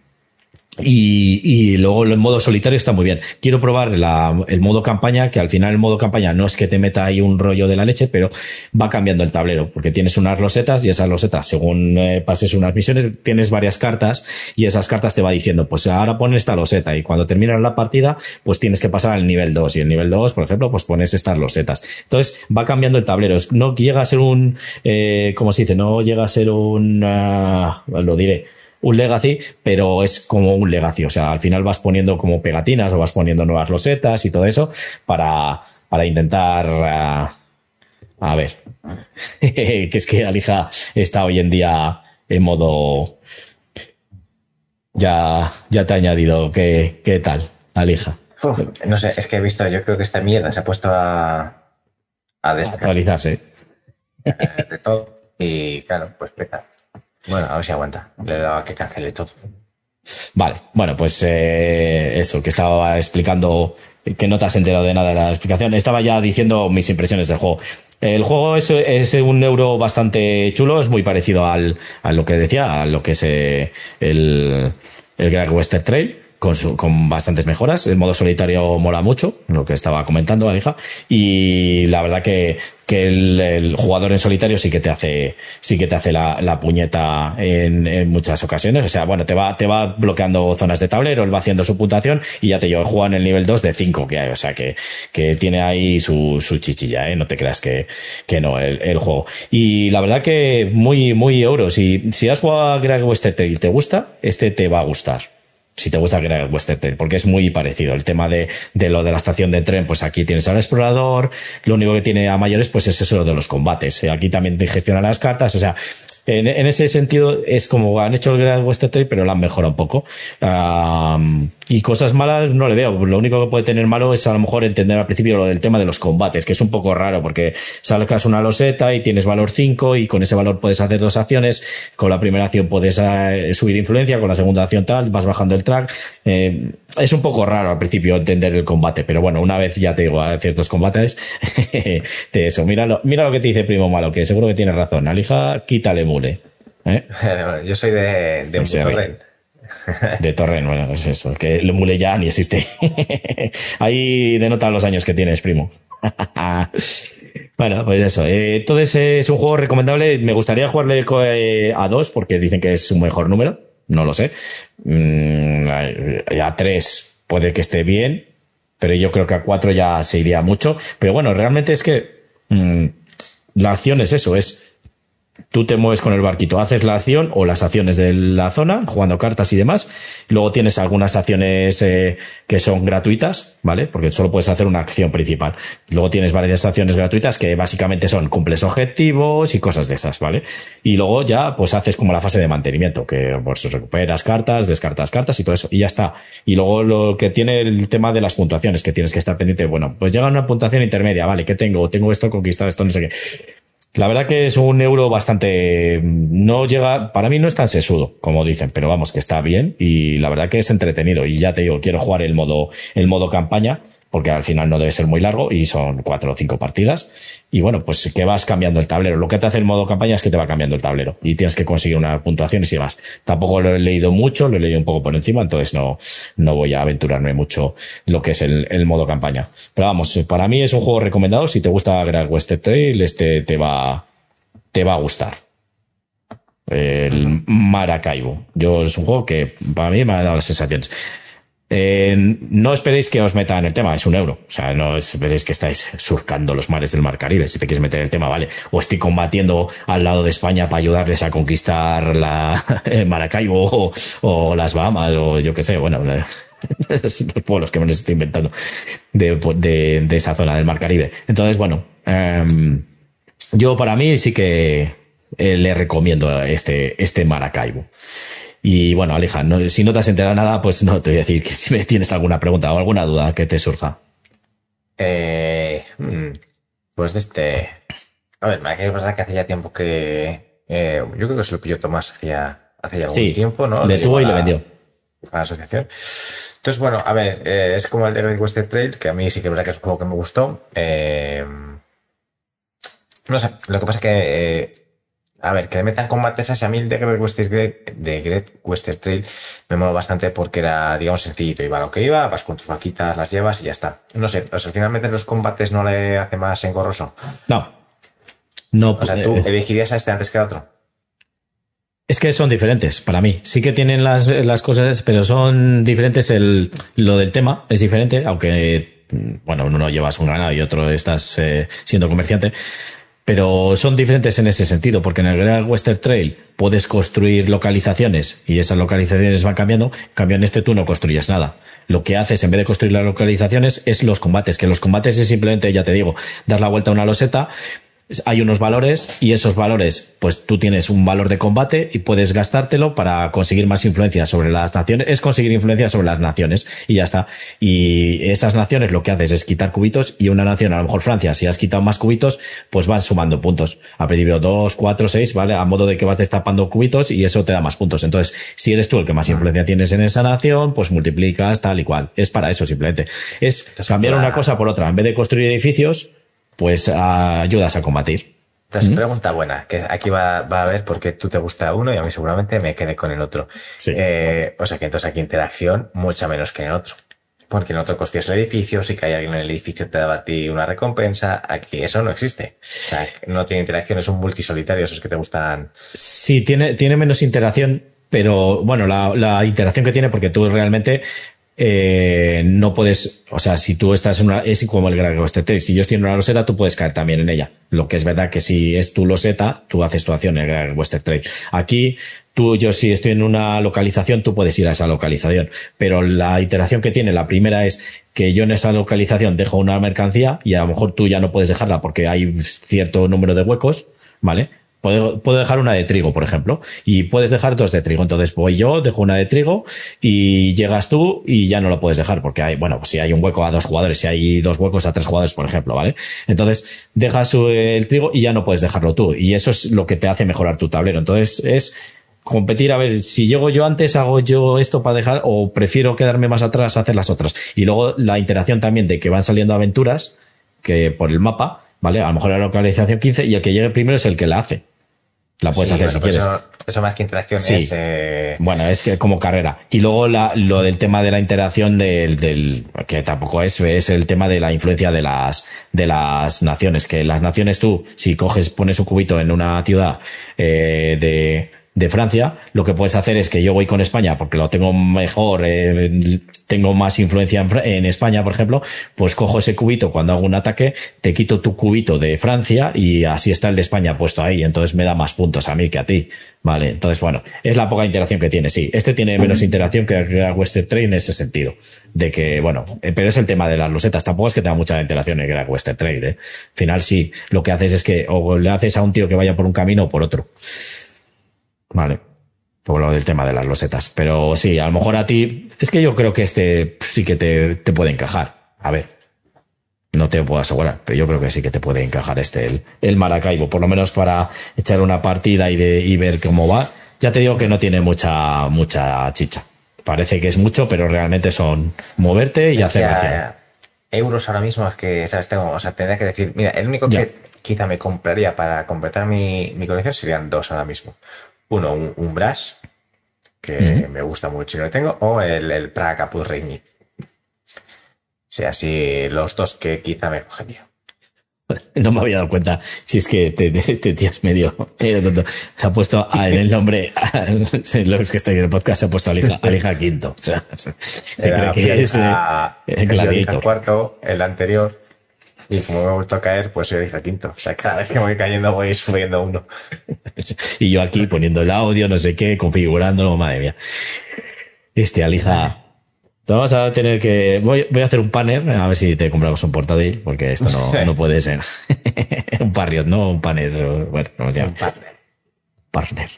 y, y, luego el modo solitario está muy bien. Quiero probar la, el modo campaña, que al final el modo campaña no es que te meta ahí un rollo de la leche, pero va cambiando el tablero, porque tienes unas losetas y esas losetas, según eh, pases unas misiones, tienes varias cartas y esas cartas te va diciendo, pues ahora pones esta loseta y cuando terminas la partida, pues tienes que pasar al nivel 2 y el nivel 2, por ejemplo, pues pones estas losetas. Entonces va cambiando el tablero. No llega a ser un, eh, como se dice, no llega a ser un, uh, lo diré, un legacy, pero es como un legacy. O sea, al final vas poniendo como pegatinas o vas poniendo nuevas losetas y todo eso para, para intentar, uh, a ver, que es que Alija está hoy en día en modo, ya, ya te ha añadido, ¿qué, qué tal, Alija? Uf, no sé, es que he visto, yo creo que esta mierda se ha puesto a, a actualizarse. De todo. Y claro, pues peta. Bueno, a ver si aguanta. Le he dado a que cancele todo. Vale, bueno, pues eh, eso, que estaba explicando que no te has enterado de nada de la explicación. Estaba ya diciendo mis impresiones del juego. El juego es, es un euro bastante chulo, es muy parecido al, a lo que decía, a lo que es eh, el, el Great Western Trail con, su, con bastantes mejoras. El modo solitario mola mucho, lo que estaba comentando Alija. Y la verdad que, que el, el, jugador en solitario sí que te hace, sí que te hace la, la puñeta en, en, muchas ocasiones. O sea, bueno, te va, te va bloqueando zonas de tablero, él va haciendo su puntuación y ya te lleva juega en el nivel 2 de 5 que hay. O sea, que, que tiene ahí su, su chichilla, ¿eh? No te creas que, que no, el, el juego. Y la verdad que muy, muy euro. Si, si has jugado a Greg Western y te gusta, este te va a gustar si te gusta Great Western Trail, porque es muy parecido. El tema de, de lo de la estación de tren, pues aquí tienes al explorador, lo único que tiene a mayores, pues es eso de los combates. Aquí también te gestiona las cartas, o sea, en, en, ese sentido es como han hecho el Great Western Trail, pero lo han mejorado un poco. Y cosas malas no le veo. Lo único que puede tener malo es a lo mejor entender al principio lo del tema de los combates, que es un poco raro porque sacas una loseta y tienes valor 5 y con ese valor puedes hacer dos acciones. Con la primera acción puedes uh, subir influencia, con la segunda acción tal, vas bajando el track. Eh, es un poco raro al principio entender el combate, pero bueno, una vez ya te digo, a ciertos combates, de eso. Mira lo, mira lo que te dice Primo Malo, que seguro que tienes razón. Alija, quítale mule. ¿eh? Yo soy de, de un. De Torrent, bueno, es eso, que el mule ya ni existe. Ahí denotan los años que tienes, primo. bueno, pues eso. Eh, entonces es un juego recomendable. Me gustaría jugarle a dos porque dicen que es un mejor número. No lo sé. Mm, a tres puede que esté bien, pero yo creo que a cuatro ya se iría mucho. Pero bueno, realmente es que mmm, la acción es eso, es tú te mueves con el barquito, haces la acción o las acciones de la zona, jugando cartas y demás. Luego tienes algunas acciones eh, que son gratuitas, ¿vale? Porque solo puedes hacer una acción principal. Luego tienes varias acciones gratuitas que básicamente son cumples objetivos y cosas de esas, ¿vale? Y luego ya pues haces como la fase de mantenimiento, que pues recuperas cartas, descartas cartas y todo eso, y ya está. Y luego lo que tiene el tema de las puntuaciones, que tienes que estar pendiente, bueno, pues llega una puntuación intermedia, ¿vale? ¿Qué tengo? Tengo esto conquistado, esto no sé qué la verdad que es un euro bastante, no llega, para mí no es tan sesudo, como dicen, pero vamos, que está bien y la verdad que es entretenido. Y ya te digo, quiero jugar el modo, el modo campaña, porque al final no debe ser muy largo y son cuatro o cinco partidas. Y bueno, pues que vas cambiando el tablero. Lo que te hace el modo campaña es que te va cambiando el tablero y tienes que conseguir una puntuación y demás. Tampoco lo he leído mucho, lo he leído un poco por encima, entonces no, no voy a aventurarme mucho lo que es el, el modo campaña. Pero vamos, para mí es un juego recomendado. Si te gusta Great Western Trail, este te va, te va a gustar. El Maracaibo. Yo es un juego que para mí me ha dado las sensaciones. Eh, no esperéis que os meta en el tema, es un euro. O sea, no esperéis que estáis surcando los mares del Mar Caribe. Si te quieres meter en el tema, vale. O estoy combatiendo al lado de España para ayudarles a conquistar la Maracaibo o, las Bahamas o yo qué sé, bueno, los pueblos que me les estoy inventando de, esa zona del Mar Caribe. Entonces, bueno, um, yo para mí sí que eh, le recomiendo este, este Maracaibo. Y bueno, Aleja, no, si no te has enterado nada, pues no te voy a decir que si me tienes alguna pregunta o alguna duda que te surja. Eh, mm, pues este. A ver, es verdad que hace ya tiempo que. Eh, yo creo que se lo pilló Tomás hacía, hace ya algún tiempo, ¿no? Le tuvo y le vendió. A la asociación. Entonces, bueno, a ver, eh, es como el de Western Trail, que a mí sí que es verdad que es un juego que me gustó. Eh, no sé, lo que pasa es que a ver, que le metan combates a mí de Great Western, de Great Western Trail me mola bastante porque era, digamos, sencillito. Iba lo que iba, vas con tus vaquitas, las llevas y ya está. No sé, o sea, al final meter los combates no le hace más engorroso. No. No. O sea, tú elegirías a este antes que a otro. Es que son diferentes para mí. Sí que tienen las, las cosas, pero son diferentes. El, lo del tema es diferente, aunque, bueno, uno llevas un ganado y otro estás eh, siendo comerciante pero son diferentes en ese sentido, porque en el Great Western Trail puedes construir localizaciones y esas localizaciones van cambiando. En cambio, en este tú no construyes nada. Lo que haces en vez de construir las localizaciones es los combates, que los combates es simplemente, ya te digo, dar la vuelta a una loseta hay unos valores y esos valores, pues tú tienes un valor de combate y puedes gastártelo para conseguir más influencia sobre las naciones. Es conseguir influencia sobre las naciones y ya está. Y esas naciones lo que haces es quitar cubitos y una nación, a lo mejor Francia, si has quitado más cubitos, pues van sumando puntos. A principio dos, cuatro, seis, ¿vale? A modo de que vas destapando cubitos y eso te da más puntos. Entonces, si eres tú el que más influencia tienes en esa nación, pues multiplicas tal y cual. Es para eso simplemente. Es cambiar una cosa por otra. En vez de construir edificios, pues ayudas a combatir. Entonces, ¿Mm? pregunta buena, que aquí va, va, a ver por qué tú te gusta uno y a mí seguramente me quedé con el otro. Eh, o sea que entonces aquí interacción mucha menos que en el otro. Porque en otro construyes el edificio, si cae alguien en el edificio te daba a ti una recompensa, aquí eso no existe. O sea, no tiene interacción, es un multisolitario, esos que te gustan. Sí, tiene, tiene menos interacción, pero bueno, la, la interacción que tiene, porque tú realmente eh, no puedes, o sea, si tú estás en una, es como el Gran si yo estoy en una loseta, tú puedes caer también en ella. Lo que es verdad que si es tu loseta, tú haces tu acción en el Gran Western Trail. Aquí, tú, yo si estoy en una localización, tú puedes ir a esa localización. Pero la iteración que tiene, la primera es que yo en esa localización dejo una mercancía y a lo mejor tú ya no puedes dejarla porque hay cierto número de huecos, ¿vale? Puedo, puedo, dejar una de trigo, por ejemplo, y puedes dejar dos de trigo. Entonces voy yo, dejo una de trigo y llegas tú y ya no lo puedes dejar porque hay, bueno, si hay un hueco a dos jugadores, si hay dos huecos a tres jugadores, por ejemplo, ¿vale? Entonces dejas el trigo y ya no puedes dejarlo tú. Y eso es lo que te hace mejorar tu tablero. Entonces es competir a ver si llego yo antes hago yo esto para dejar o prefiero quedarme más atrás a hacer las otras y luego la interacción también de que van saliendo aventuras que por el mapa vale a lo mejor la localización 15 y el que llegue primero es el que la hace la puedes hacer si pues quieres. Eso, más que interacción es. Eh... Bueno, es que como carrera. Y luego la, lo del tema de la interacción del, del, que tampoco es, es el tema de la influencia de las, de las naciones. Que las naciones tú, si coges, pones un cubito en una ciudad, eh, de, de Francia, lo que puedes hacer es que yo voy con España porque lo tengo mejor, eh, tengo más influencia en, España, por ejemplo, pues cojo ese cubito cuando hago un ataque, te quito tu cubito de Francia y así está el de España puesto ahí, entonces me da más puntos a mí que a ti. Vale, entonces bueno, es la poca interacción que tiene, sí. Este tiene menos interacción que el Western Train en ese sentido. De que, bueno, eh, pero es el tema de las losetas. Tampoco es que tenga mucha interacción en el Western Train, ¿eh? Al final sí, lo que haces es que o le haces a un tío que vaya por un camino o por otro. Vale. Por lo del tema de las losetas. Pero sí, a lo mejor a ti, es que yo creo que este sí que te, te puede encajar. A ver. No te puedo asegurar, pero yo creo que sí que te puede encajar este, el, el Maracaibo. Por lo menos para echar una partida y, de, y ver cómo va. Ya te digo que no tiene mucha, mucha chicha. Parece que es mucho, pero realmente son moverte y hacer acción. euros ahora mismo es que, ¿sabes? Tengo, o sea, tendría que decir, mira, el único Ya. que quizá me compraría para completar mi, mi colección serían dos ahora mismo. Uno, un, un Brass, que Ujú. me gusta mucho y lo tengo, o el, el Praga Capuz Reigny. Sí, así los dos que quizá me cogería. No me había dado cuenta si es que este, este tío es medio, medio tonto. Se ha puesto en el nombre, los que estáis en el podcast, se ha puesto Alija, Alija Quinto. O sea, se Era cree que es eh, Bielsa- el cuarto, el anterior. Y como me he vuelto a caer, pues yo dije quinto. O sea, cada vez que voy cayendo voy subiendo uno. Y yo aquí poniendo el audio, no sé qué, configurándolo, madre mía. Este, Alija. Vamos a tener que. Voy, voy a hacer un panel, a ver si te compramos un portátil, porque esto no, no puede ser. un parriot, ¿no? Un panel. Bueno, no se llama. Un partner. partner.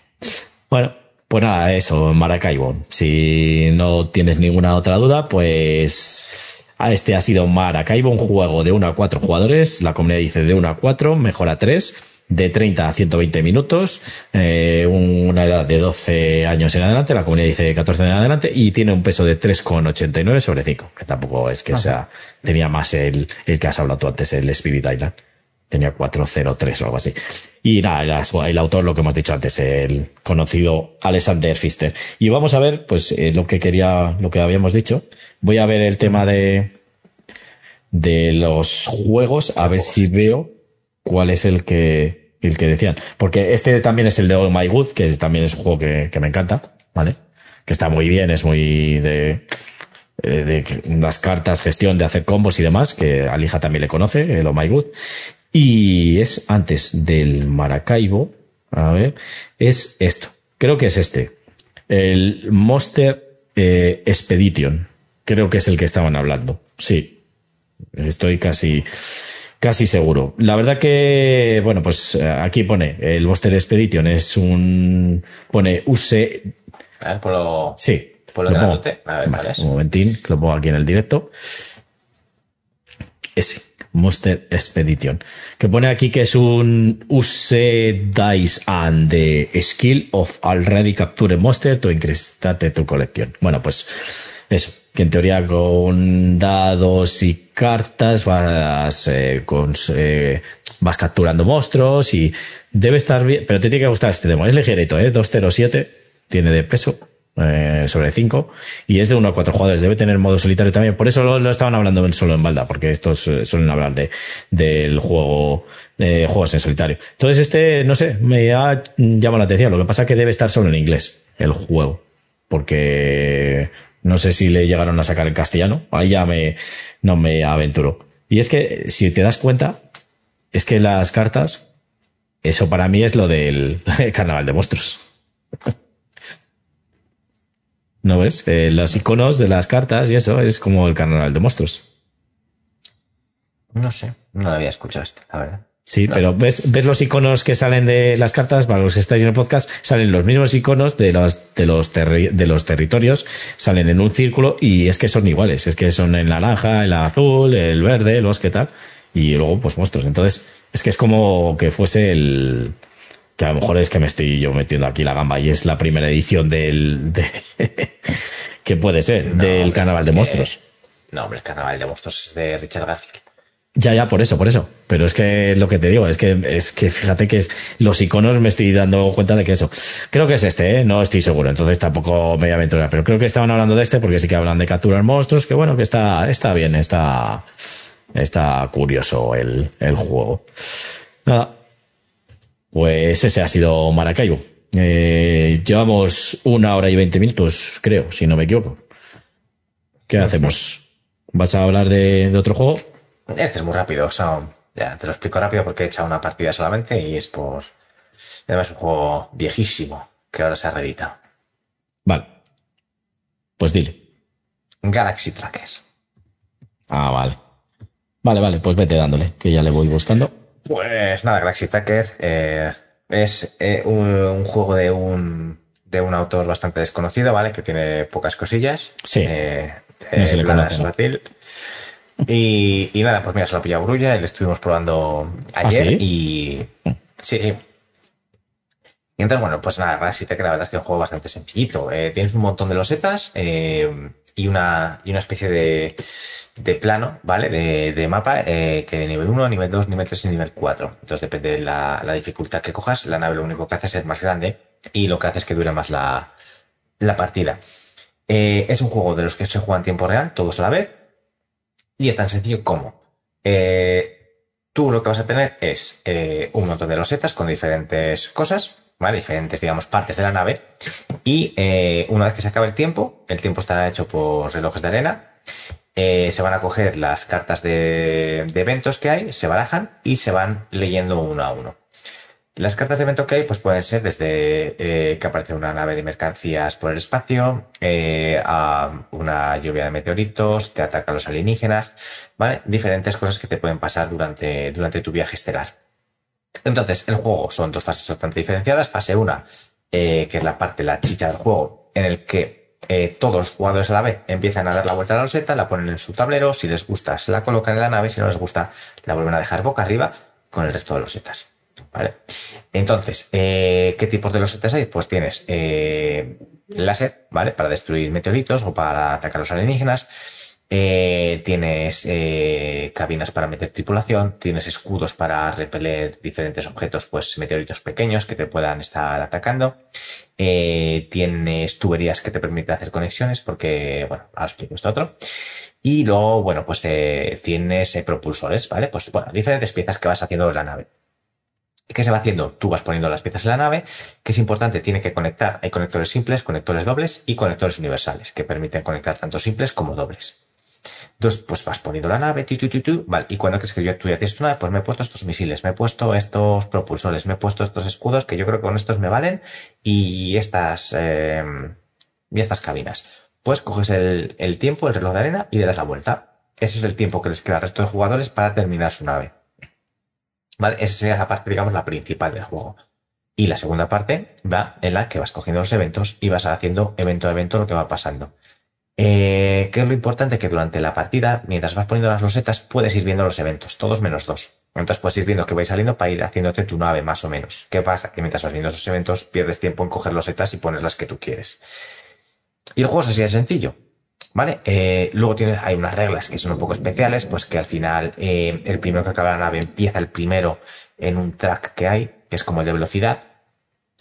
Bueno, pues nada, eso, Maracaibo. Si no tienes ninguna otra duda, pues a este ha sido Maracaibo, un juego de 1 a 4 jugadores. La comunidad dice de 1 a 4, mejor a 3, de 30 a 120 minutos, eh, una edad de 12 años en adelante, la comunidad dice de 14 en adelante, y tiene un peso de 3,89 sobre 5, que tampoco es que sea, tenía más el, el que has hablado tú antes, el Spirit Island tenía 403 o algo así. Y nada, el autor, lo que hemos dicho antes, el conocido Alexander Pfister. Y vamos a ver, pues, eh, lo que quería, lo que habíamos dicho. Voy a ver el tema de, de los juegos, a ver si veo cuál es el que, el que decían. Porque este también es el de Oh My Good, que también es un juego que, que me encanta, ¿vale? Que está muy bien, es muy de, eh, de las cartas, gestión de hacer combos y demás, que Alija también le conoce, el Oh My Good. Y es antes del Maracaibo, a ver, es esto. Creo que es este. El Monster eh, Expedition. Creo que es el que estaban hablando. Sí. Estoy casi, casi seguro. La verdad que, bueno, pues eh, aquí pone, el Monster Expedition es un, pone UC, A ver, ponlo. sí. Ponlo lo pongo. A ver, Vale, un momentín, que lo pongo aquí en el directo. Ese, Monster Expedition. Que pone aquí que es un use dice and the skill of already capture monster to increase tu colección. Bueno, pues eso, que en teoría con dados y cartas vas, eh, con, eh, vas capturando monstruos y debe estar bien, pero te tiene que gustar este demo. Es ligerito, ¿eh? 207 tiene de peso eh, sobre 5 y es de 1 a 4 jugadores. Debe tener modo solitario también. Por eso lo, estaban hablando solo en balda, porque estos eh, suelen hablar de del juego de juegos en solitario. Entonces este, no sé, me ha llamado la atención. Lo que pasa es que debe estar solo en inglés el juego, porque no sé si le llegaron a sacar en castellano. Ahí ya me no me aventuro. Y es que si te das cuenta, es que las cartas, eso para mí es lo del carnaval de monstruos. ¿No ves? Eh, los iconos de las cartas y eso es como el carnaval de monstruos. No sé. No lo había escuchado esto, la verdad. Sí, pero ves, ves los iconos que salen de las cartas, para los que estáis en el podcast, salen los mismos iconos de los, de los, terri- de los territorios, salen en un círculo y es que son iguales, es que son el naranja, el azul, el verde, el bosque tal, y luego pues monstruos. Entonces, es que es como que fuese el, que a lo mejor es que me estoy yo metiendo aquí la gamba y es la primera edición del, de, que puede ser, No, del carnaval de que- monstruos. No, hombre, el carnaval de monstruos es de Richard Garfield. Ya, ya, por eso, por eso. Pero es que lo que te digo es que es que fíjate que es los iconos me estoy dando cuenta de que eso. Creo que es este, ¿eh? no estoy seguro. Entonces tampoco me voy a aventurar. Pero creo que estaban hablando de este porque sí que hablan de capturar monstruos. Que bueno, que está, está bien, está, está curioso el, el juego. Nada. Pues ese ha sido Maracaibo. Eh, llevamos una hora y veinte minutos, creo, si no me equivoco. ¿Qué hacemos? ¿Vas a hablar de, de otro juego? Este es muy rápido, o sea, ya te lo explico rápido porque he echado una partida solamente y es por. Además, es un juego viejísimo que ahora se ha reeditado. Vale. Pues dile. Galaxy Tracker. Ah, vale. Vale, vale, pues vete dándole, que ya le voy buscando. Pues nada, Galaxy Tracker eh, es eh, un, un juego de un, de un autor bastante desconocido, ¿vale? Que tiene pocas cosillas. Sí. Eh, No se le conoce, ¿no? Y, y nada, pues mira, se lo ha pillado Brulla, le estuvimos probando ayer ¿Ah, sí? y. Sí, sí. Y entonces, bueno, pues nada, Galaxy Tracker la verdad es que es un juego bastante sencillito. Eh, tienes un montón de losetas, eh, y una, y una especie de, de plano, ¿vale? De, de mapa eh, que de nivel 1, nivel 2, nivel 3 y nivel 4. Entonces depende de la, la, dificultad que cojas, la nave lo único que hace es ser más grande y lo que hace es que dure más la, la partida. Eh, es un juego de los que se juega en tiempo real, todos a la vez, y es tan sencillo como eh, tú lo que vas a tener es un montón de losetas con diferentes cosas, ¿vale? Diferentes, digamos, partes de la nave. Y una vez que se acaba el tiempo, el tiempo está hecho por relojes de arena, eh, se van a coger las cartas de, eventos que hay, se barajan y se van leyendo uno a uno. Las cartas de evento que hay pues pueden ser desde eh, que aparece una nave de mercancías por el espacio, eh, a una lluvia de meteoritos, te atacan los alienígenas, ¿vale? Diferentes cosas que te pueden pasar durante, durante tu viaje estelar. Entonces, el juego son dos fases bastante diferenciadas. Fase 1, eh, que es la parte, la chicha del juego, en el que eh, todos los jugadores a la vez empiezan a dar la vuelta a la loseta, la ponen en su tablero, si les gusta se la colocan en la nave, si no les gusta la vuelven a dejar boca arriba con el resto de losetas. ¿Vale? Entonces, eh, ¿qué tipos de losetas hay? Pues tienes eh, láser, ¿vale? Para destruir meteoritos o para atacar a los alienígenas. Eh, tienes eh, cabinas para meter tripulación, tienes escudos para repeler diferentes objetos, pues meteoritos pequeños que te puedan estar atacando. Eh, tienes tuberías que te permiten hacer conexiones, porque, bueno, ahora explico esto otro. Y luego, bueno, pues tienes propulsores, ¿vale? Pues bueno, diferentes piezas que vas haciendo de la nave. ¿Qué se va haciendo? Tú vas poniendo las piezas en la nave, que es importante, tiene que conectar. Hay conectores simples, conectores dobles y conectores universales, que permiten conectar tanto simples como dobles. Entonces, pues vas poniendo la nave, vale, y cuando crees que yo, tú ya tienes tu nave, pues me he puesto estos misiles, me he puesto estos propulsores, me he puesto estos escudos, que yo creo que con estos me valen, y estas, eh, y estas cabinas. Pues coges el, el tiempo, el reloj de arena, y le das la vuelta. Ese es el tiempo que les queda al resto de jugadores para terminar su nave. ¿Vale? Esa sería la parte, digamos, la principal del juego. Y la segunda parte va en la que vas cogiendo los eventos y vas haciendo evento a evento lo que va pasando. Eh, ¿Qué es lo importante? Que durante la partida, mientras vas poniendo las losetas, puedes ir viendo los eventos, todos menos dos. Entonces puedes ir viendo que vais saliendo para ir haciéndote tu nave más o menos. ¿Qué pasa? Que mientras vas viendo esos eventos, pierdes tiempo en coger losetas y pones las que tú quieres. Y el juego es así de sencillo. ¿Vale? Eh, luego tienes, hay unas reglas que son un poco especiales, pues que al final eh, el primero que acaba la nave empieza el primero en un track que hay, que es como el de velocidad,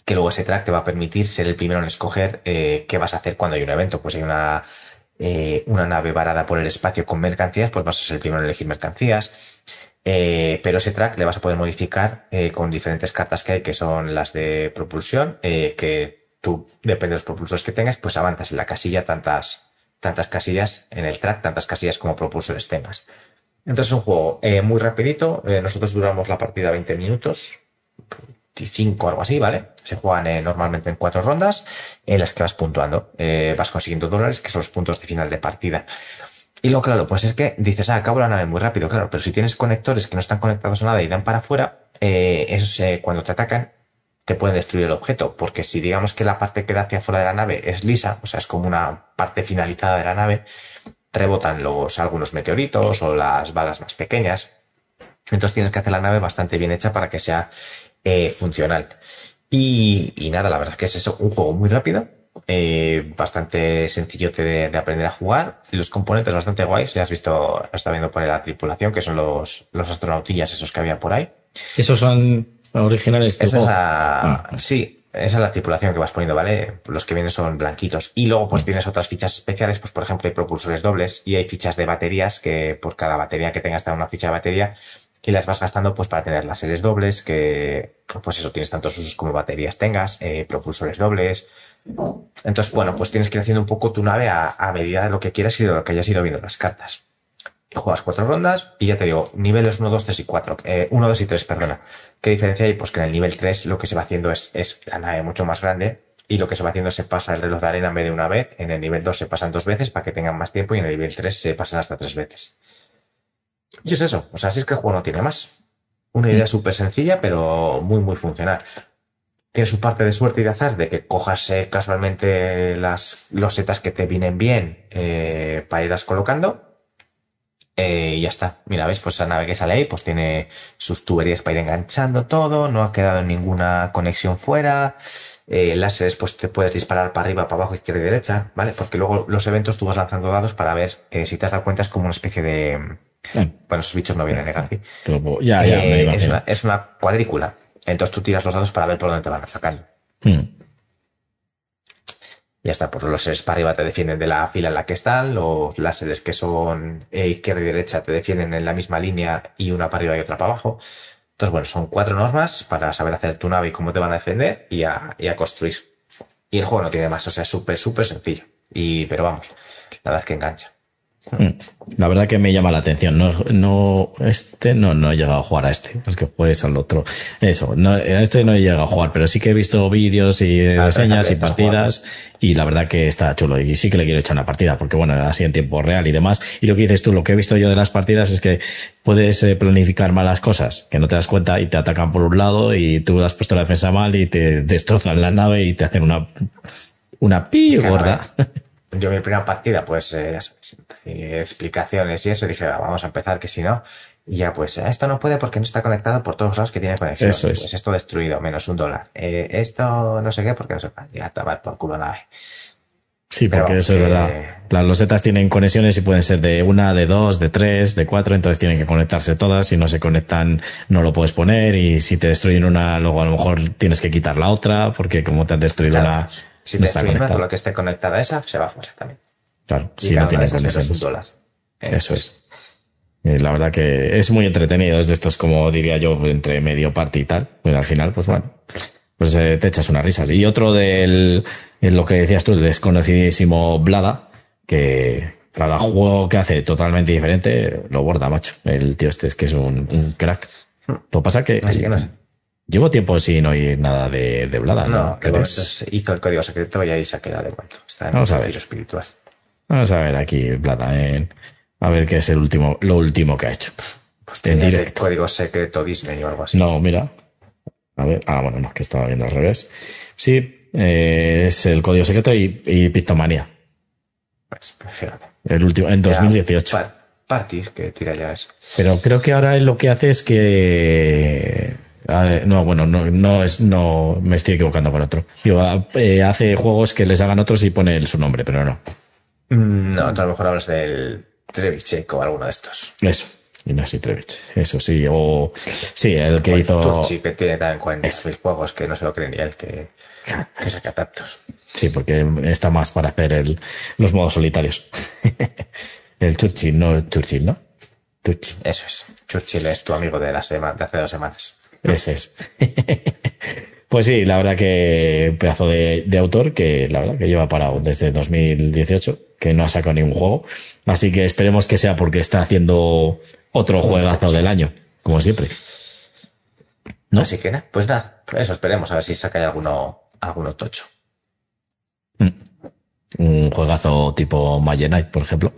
que luego ese track te va a permitir ser el primero en escoger eh, qué vas a hacer cuando hay un evento. Pues hay una, eh, una nave varada por el espacio con mercancías, pues vas a ser el primero en elegir mercancías. Eh, pero ese track le vas a poder modificar eh, con diferentes cartas que hay, que son las de propulsión, que tú, depende de los propulsores que tengas, pues avanzas en la casilla tantas, tantas casillas en el track, tantas casillas como propulsores tengas. Entonces es un juego muy rapidito. Nosotros duramos la partida 20 minutos, 25 o algo así, ¿vale? Se juegan eh, normalmente en cuatro rondas en las que vas puntuando. Eh, vas consiguiendo dólares, que son los puntos de final de partida. Y luego, claro, pues es que dices, ah, acabo la nave muy rápido, claro, pero si tienes conectores que no están conectados a nada y dan para afuera, eh, eh, cuando te atacan te pueden destruir el objeto, porque si digamos que la parte que da hacia afuera de la nave es lisa, o sea, es como una parte finalizada de la nave, rebotan los algunos meteoritos o las balas más pequeñas. Entonces tienes que hacer la nave bastante bien hecha para que sea eh, funcional. Y, y, nada, la verdad es que es eso, un juego muy rápido, eh, bastante sencillo de, de, aprender a jugar, los componentes bastante guays. Ya has visto, está viendo por ahí la tripulación, que son los, los astronautillas esos que había por ahí. Esos son originales. Esa es la, ah. sí, esa es la tripulación que vas poniendo, ¿vale? Los que vienen son blanquitos. Y luego, pues tienes otras fichas especiales, pues por ejemplo, hay propulsores dobles y hay fichas de baterías que por cada batería que tengas te da una ficha de batería y las vas gastando pues para tener las series dobles, que pues eso, tienes tantos usos como baterías tengas, eh, propulsores dobles. Entonces, bueno, pues tienes que ir haciendo un poco tu nave a, medida de lo que quieras y de lo que hayas ido viendo en las cartas. Juegas cuatro rondas y ya te digo, niveles 1, 2, 3 y 4. Eh, 1, 2 y 3, perdona. ¿Qué diferencia hay? Pues que en el nivel 3 lo que se va haciendo es, es la nave mucho más grande y lo que se va haciendo es se pasa el reloj de arena en vez de una vez. En el nivel 2 se pasan dos veces para que tengan más tiempo y en el nivel 3 se pasan hasta tres veces. Y es eso. O sea, si es que el juego no tiene más. Una idea súper sencilla, pero muy, muy funcional. Tiene su parte de suerte y de azar de que cojas eh, casualmente las losetas que te vienen bien eh, para irlas colocando. Eh, y ya está. Mira, ¿ves? Pues esa nave que sale ahí, pues tiene sus tuberías para ir enganchando todo, no ha quedado ninguna conexión fuera. Eh, láseres, pues te puedes disparar para arriba, para abajo, izquierda y derecha, ¿vale? Porque luego los eventos tú vas lanzando dados para ver eh, si te has dado cuenta, es como una especie de. Bueno, esos bichos no vienen, ¿eh, ya, ya, Eh, me es, una, es una cuadrícula. Entonces tú tiras los dados para ver por dónde te van a sacar. Hmm. Ya está, pues los láseres para arriba te defienden de la fila en la que están, los láseres que son eh, izquierda y derecha te defienden en la misma línea y una para arriba y otra para abajo. Entonces, bueno, son cuatro normas para saber hacer tu nave y cómo te van a defender y a, y a construir. Y el juego no tiene más, o sea, es súper, súper sencillo. Y, pero vamos, la verdad es que engancha. Mm. La verdad que me llama la atención. No, no, este no, no he llegado a jugar a este. El que juegues al otro. Eso, no, a este no he llegado a jugar, pero sí que he visto vídeos y Ah, reseñas y partidas. Y la verdad que está chulo. Y sí que le quiero echar una partida, porque bueno, así en tiempo real y demás. Y lo que dices tú, lo que he visto yo de las partidas es que puedes eh, planificar malas cosas, que no te das cuenta y te atacan por un lado y tú has puesto la defensa mal y te destrozan la nave y te hacen una, una pi gorda. Yo mi primera partida, pues, eh, eh, explicaciones y eso, dije, "Va, vamos a empezar, que si no, y ya pues, eh, esto no puede porque no está conectado por todos lados que tiene conexión. Eso es. Pues esto destruido, menos un dólar. Eh, esto no sé qué, porque no sé qué. Ya tomar por culo nave. Sí, porque eso es verdad. Las losetas tienen conexiones y pueden ser de una, de dos, de tres, de cuatro, entonces tienen que conectarse todas. Si no se conectan, no lo puedes poner. Y si te destruyen una, luego a lo mejor tienes que quitar la otra, porque como te han destruido Claro, una, Si no una, todo lo que esté conectada a esa, se va fuera también. Claro, Y si no tiene conexiones. dólar. Eh, Eso es. La verdad que es muy entretenido. Es de estos, como diría yo, entre medio parte y tal. Pero al final, pues bueno, pues eh, te echas unas risas. Y otro del, eh, lo que decías tú, el desconocidísimo Blada, que cada juego que hace totalmente diferente, lo borda, macho. El tío este es que es un, un crack. Lo que pasa que Así que no sé. Llevo tiempo sin oír nada de, de Blada, ¿no? No, se hizo el código secreto y ahí se ha quedado de cuento. Está en Vamos un a ver. retiro espiritual. Vamos a ver aquí, Blada, en- a ver qué es el último, lo último que ha hecho. Pues En tenía el directo. código secreto Disney o algo así. No, mira. A ver. Ah, bueno, no, que estaba viendo al revés. Sí, eh, es el código secreto y, y Pictomania. Pues, fíjate. El último, en Ya, 2018. par- Parties que tira ya eso. Pero creo que ahora lo que hace es que. A ver, no, bueno, no, no es, no, me estoy equivocando con otro. Digo, a- eh, hace juegos que les hagan otros y pone el- su nombre, pero no. Mm, No, a lo mejor hablas del Trevichek o alguno de estos. Eso. Ignacy Trevich. Eso sí. O, sí, el que hizo. Turchi, que tiene también 40.000 juegos que no se lo cree ni él, que, que saca tantos. Sí, porque está más para hacer el, los modos solitarios. el Churchill, no Churchill, ¿no? Churchill. Eso es. Churchill es tu amigo de, la semana, de hace dos semanas. Ese es. pues sí, la verdad que pedazo de, de autor que la verdad que lleva parado desde 2018, que no ha sacado ningún juego. Así que esperemos que sea porque está haciendo otro juegazo del año, como siempre. ¿No? Así que nada, pues nada, pues eso esperemos a ver si saca alguno, alguno tocho. un juegazo tipo Magic Knight, por ejemplo.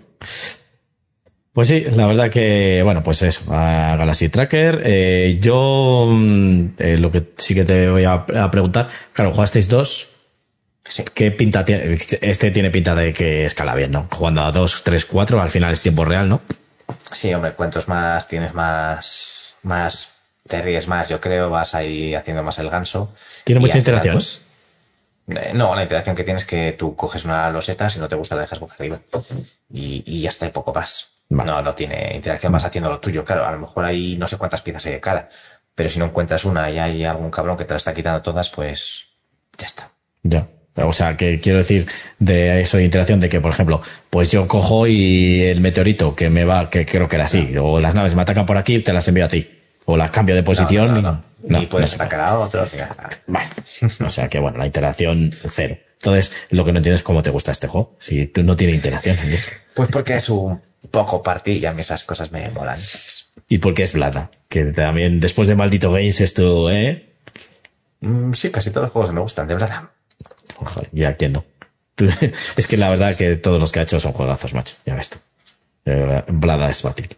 Pues sí, la verdad que, bueno, pues eso, a Galaxy Tracker. Eh, yo, mm, eh, lo que sí que te voy a, a preguntar, claro, jugasteis dos. Sí. ¿Qué pinta tiene? Este tiene pinta de que escala bien, ¿no? Jugando a dos, tres, cuatro, al final es tiempo real, ¿no? Sí, hombre, cuantos más tienes más, más, te ríes más, yo creo, vas ahí haciendo más el ganso. Tiene mucha interacción. pues, eh, no, la interacción que tienes es que tú coges una loseta, si no te gusta la dejas boca arriba. Y, y ya está, y poco más. Vale. No, no tiene interacción, vas haciendo lo tuyo. Claro, a lo mejor hay no sé cuántas piezas hay de cada. Pero si no encuentras una y hay algún cabrón que te la está quitando todas, pues ya está. Ya. O sea, que quiero decir de eso de interacción de que, por ejemplo, pues yo cojo y el meteorito que me va, que creo que era así, o las naves me atacan por aquí, te las envío a ti. O las cambio de posición. No, y- no, no. y puedes atacar a otro. Bueno, o sea que bueno, la interacción cero. Entonces, lo que no entiendo es cómo te gusta este juego. Si tú no tiene interacción. Pues porque es un poco party y a mí esas cosas me molan. Y porque es blada. Que también, después de Maldito Games, esto, ¿eh? Mm, sí, casi todos los juegos me gustan, de verdad. Joder, ¿y a quién no? Es que la verdad que todos los que ha hecho son juegazos, macho. Ya ves tú. Eh, Blada es fácil.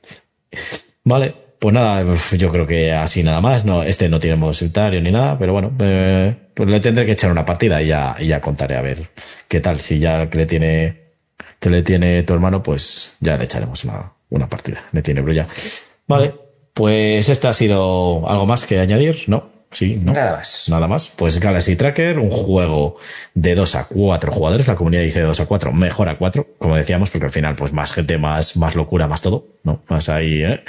Vale, pues nada, yo creo que así nada más. No, este no tiene modo solitario ni nada, pero bueno, eh, pues le tendré que echar una partida y ya, y ya contaré a ver qué tal. Si ya que le tiene, que le tiene tu hermano, pues ya le echaremos una, una partida de tiene brulla. Vale, pues este ha sido algo más que añadir, ¿no? Sí, ¿no? Nada más. Nada más. Pues Galaxy Tracker, un juego de 2 a 4 jugadores. La comunidad dice de 2 a 4, mejor a 4, como decíamos, porque al final, pues más gente, más, más locura, más todo, ¿no? Más ahí, ¿eh?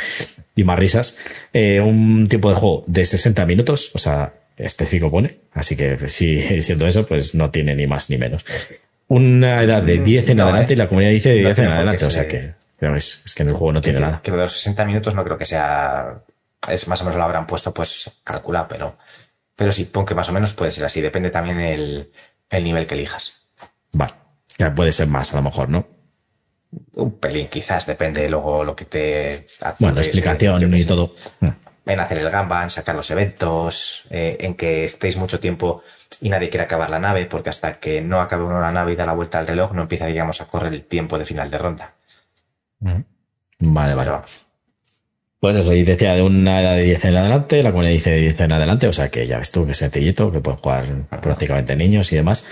Y más risas. Eh, un tiempo de juego de 60 minutos, o sea, específico pone. Así que sí, siendo eso, pues no tiene ni más ni menos. Una edad de 10 en No, adelante eh. y la comunidad dice de No 10 en adelante, o sea que, es, es que en el juego no tiene nada. Que lo de los 60 minutos no creo que sea. Es más o menos lo habrán puesto, pues calculado, pero. Pero sí, pon que más o menos puede ser así. Depende también el, el nivel que elijas. Vale. Ya puede ser más, a lo mejor, ¿no? Un pelín, quizás, depende luego lo que te. Bueno, apures, explicación qué y todo. En hacer el Gamban, sacar los eventos, eh, en que estéis mucho tiempo y nadie quiere acabar la nave, porque hasta que no acabe uno la nave y da la vuelta al reloj, no empieza, digamos, a correr el tiempo de final de ronda. Vale, vale. Pero vamos. Pues eso, y decía de una edad de 10 en adelante, la comunidad dice de 10 en adelante, o sea que ya ves tú que es sencillito, que pueden jugar prácticamente niños y demás.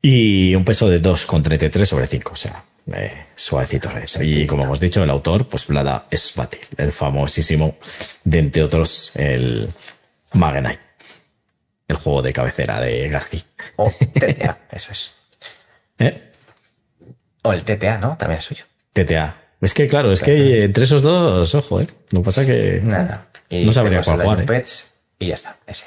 Y un peso de 2,33 sobre 5, o sea, eh, suavecitos. es. Y como hemos dicho, el autor, pues Vlada Svatil, el famosísimo, de entre otros, el Magenite, el juego de cabecera de García. O TTA, eso es. ¿Eh? O el TTA, ¿no? También es suyo. TTA. Es que claro, es que entre esos dos, ojo, ¿eh? Lo que pasa que Nada. Y no sabría cuál jugar, ¿eh? Y ya está, ese.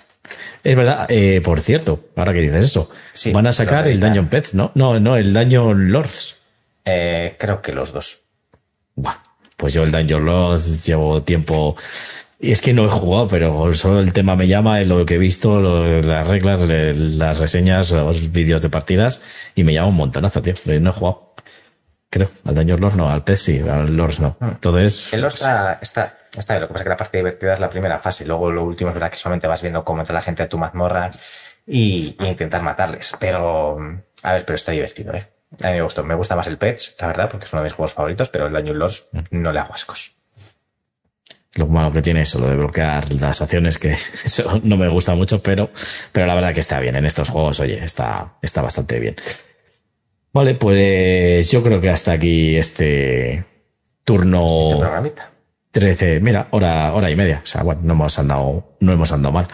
Es verdad, eh, por cierto, ahora que dices eso, Sí, van a sacar el. Dungeon Pets, ¿no? No, no, el Dungeon Lords. Eh, creo que los dos. Buah, pues yo el Dungeon Lords llevo tiempo. Y es que no he jugado, pero solo el tema me llama, lo que he visto, lo- las reglas, le- las reseñas, los vídeos de partidas, y me llama un montonazo, tío. No he jugado. Creo. Al Dungeon Lords no, al Pets sí, al Lords no. Entonces. Hmm. El Lost está, está, está bien. Lo que pasa es que la parte divertida es la primera fase. Luego lo último es verdad que solamente vas viendo cómo entra la gente a tu mazmorra y, y intentar matarles. Pero, a ver, pero está divertido, ¿eh? A mí me gustó. Me gusta más el Pets, la verdad, porque es uno de mis juegos favoritos, pero el Dungeon Lost no le hago ascos. Lo malo que tiene eso, lo de bloquear las acciones, que eso no me gusta mucho, pero, pero la verdad que está bien. En estos juegos, oye, está, está bastante bien. Vale, pues yo creo que hasta aquí este turno Este programita. 13, mira, hora, hora y media. O sea, bueno, no hemos andado, no hemos andado mal.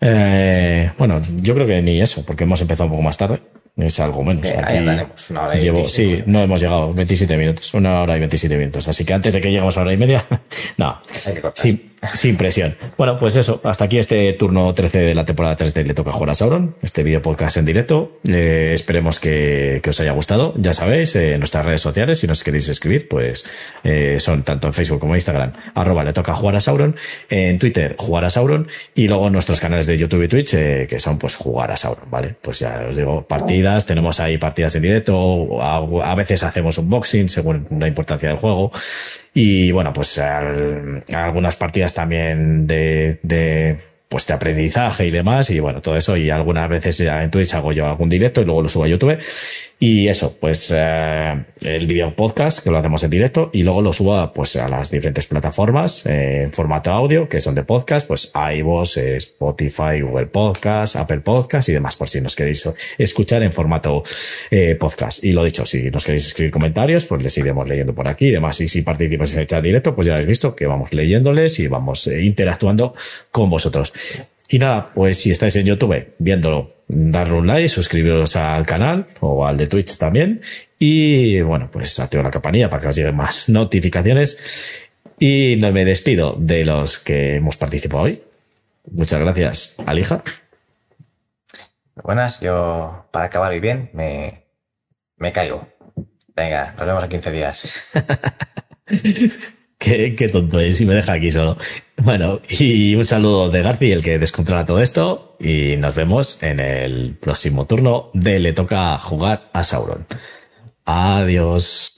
Eh, bueno, yo creo que ni eso, porque hemos empezado un poco más tarde. Es algo menos. Eh, Aquí andaremos, una hora y llevo, 25 sí, no hemos llegado, 27 minutos, una hora y 27 minutos. Así que antes de que lleguemos a hora y media, no, Hay que cortar. sin, sin presión. Bueno, pues eso, hasta aquí este turno 13 de la temporada 3 de Le Toca Jugar a Sauron, este video podcast en directo. Eh, esperemos que, os haya gustado. Ya sabéis, eh, en nuestras redes sociales, si nos queréis escribir, pues eh, son tanto en Facebook como en Instagram, arroba Le Toca Jugar a Sauron, en Twitter, Jugar a Sauron, y luego nuestros canales de YouTube y Twitch, que son pues Jugar a Sauron, ¿vale? Pues ya os digo, partidas, tenemos ahí partidas en directo, a, a veces hacemos unboxing según la importancia del juego. Y bueno, pues al- algunas partidas también de, de, pues de aprendizaje y demás. Y bueno, todo eso. Y algunas veces ya en Twitch hago yo algún directo y luego lo subo a YouTube. Y eso, pues eh, el video podcast, que lo hacemos en directo, y luego lo subo a, pues, a las diferentes plataformas eh, en formato audio, que son de podcast, pues iVoox, eh, Spotify, Google Podcast, Apple Podcast y demás, por si nos queréis escuchar en formato eh, podcast. Y lo dicho, si nos queréis escribir comentarios, pues les iremos leyendo por aquí y demás. Y si participáis en el chat directo, pues ya habéis visto que vamos leyéndoles y vamos eh, interactuando con vosotros. Y nada, pues si estáis en YouTube viéndolo, darle un like, suscribiros al canal o al de Twitch también. Y bueno, pues activo la campanilla para que os lleguen más notificaciones. Y no me despido de los que hemos participado hoy. Muchas gracias, Alija. Buenas, yo para acabar y bien me, me caigo. Venga, nos vemos en 15 días. Qué, qué tonto es y me deja aquí solo. Bueno, y un saludo de Garci, el que descontrola todo esto. Y nos vemos en el próximo turno de Le Toca Jugar a Sauron. Adiós.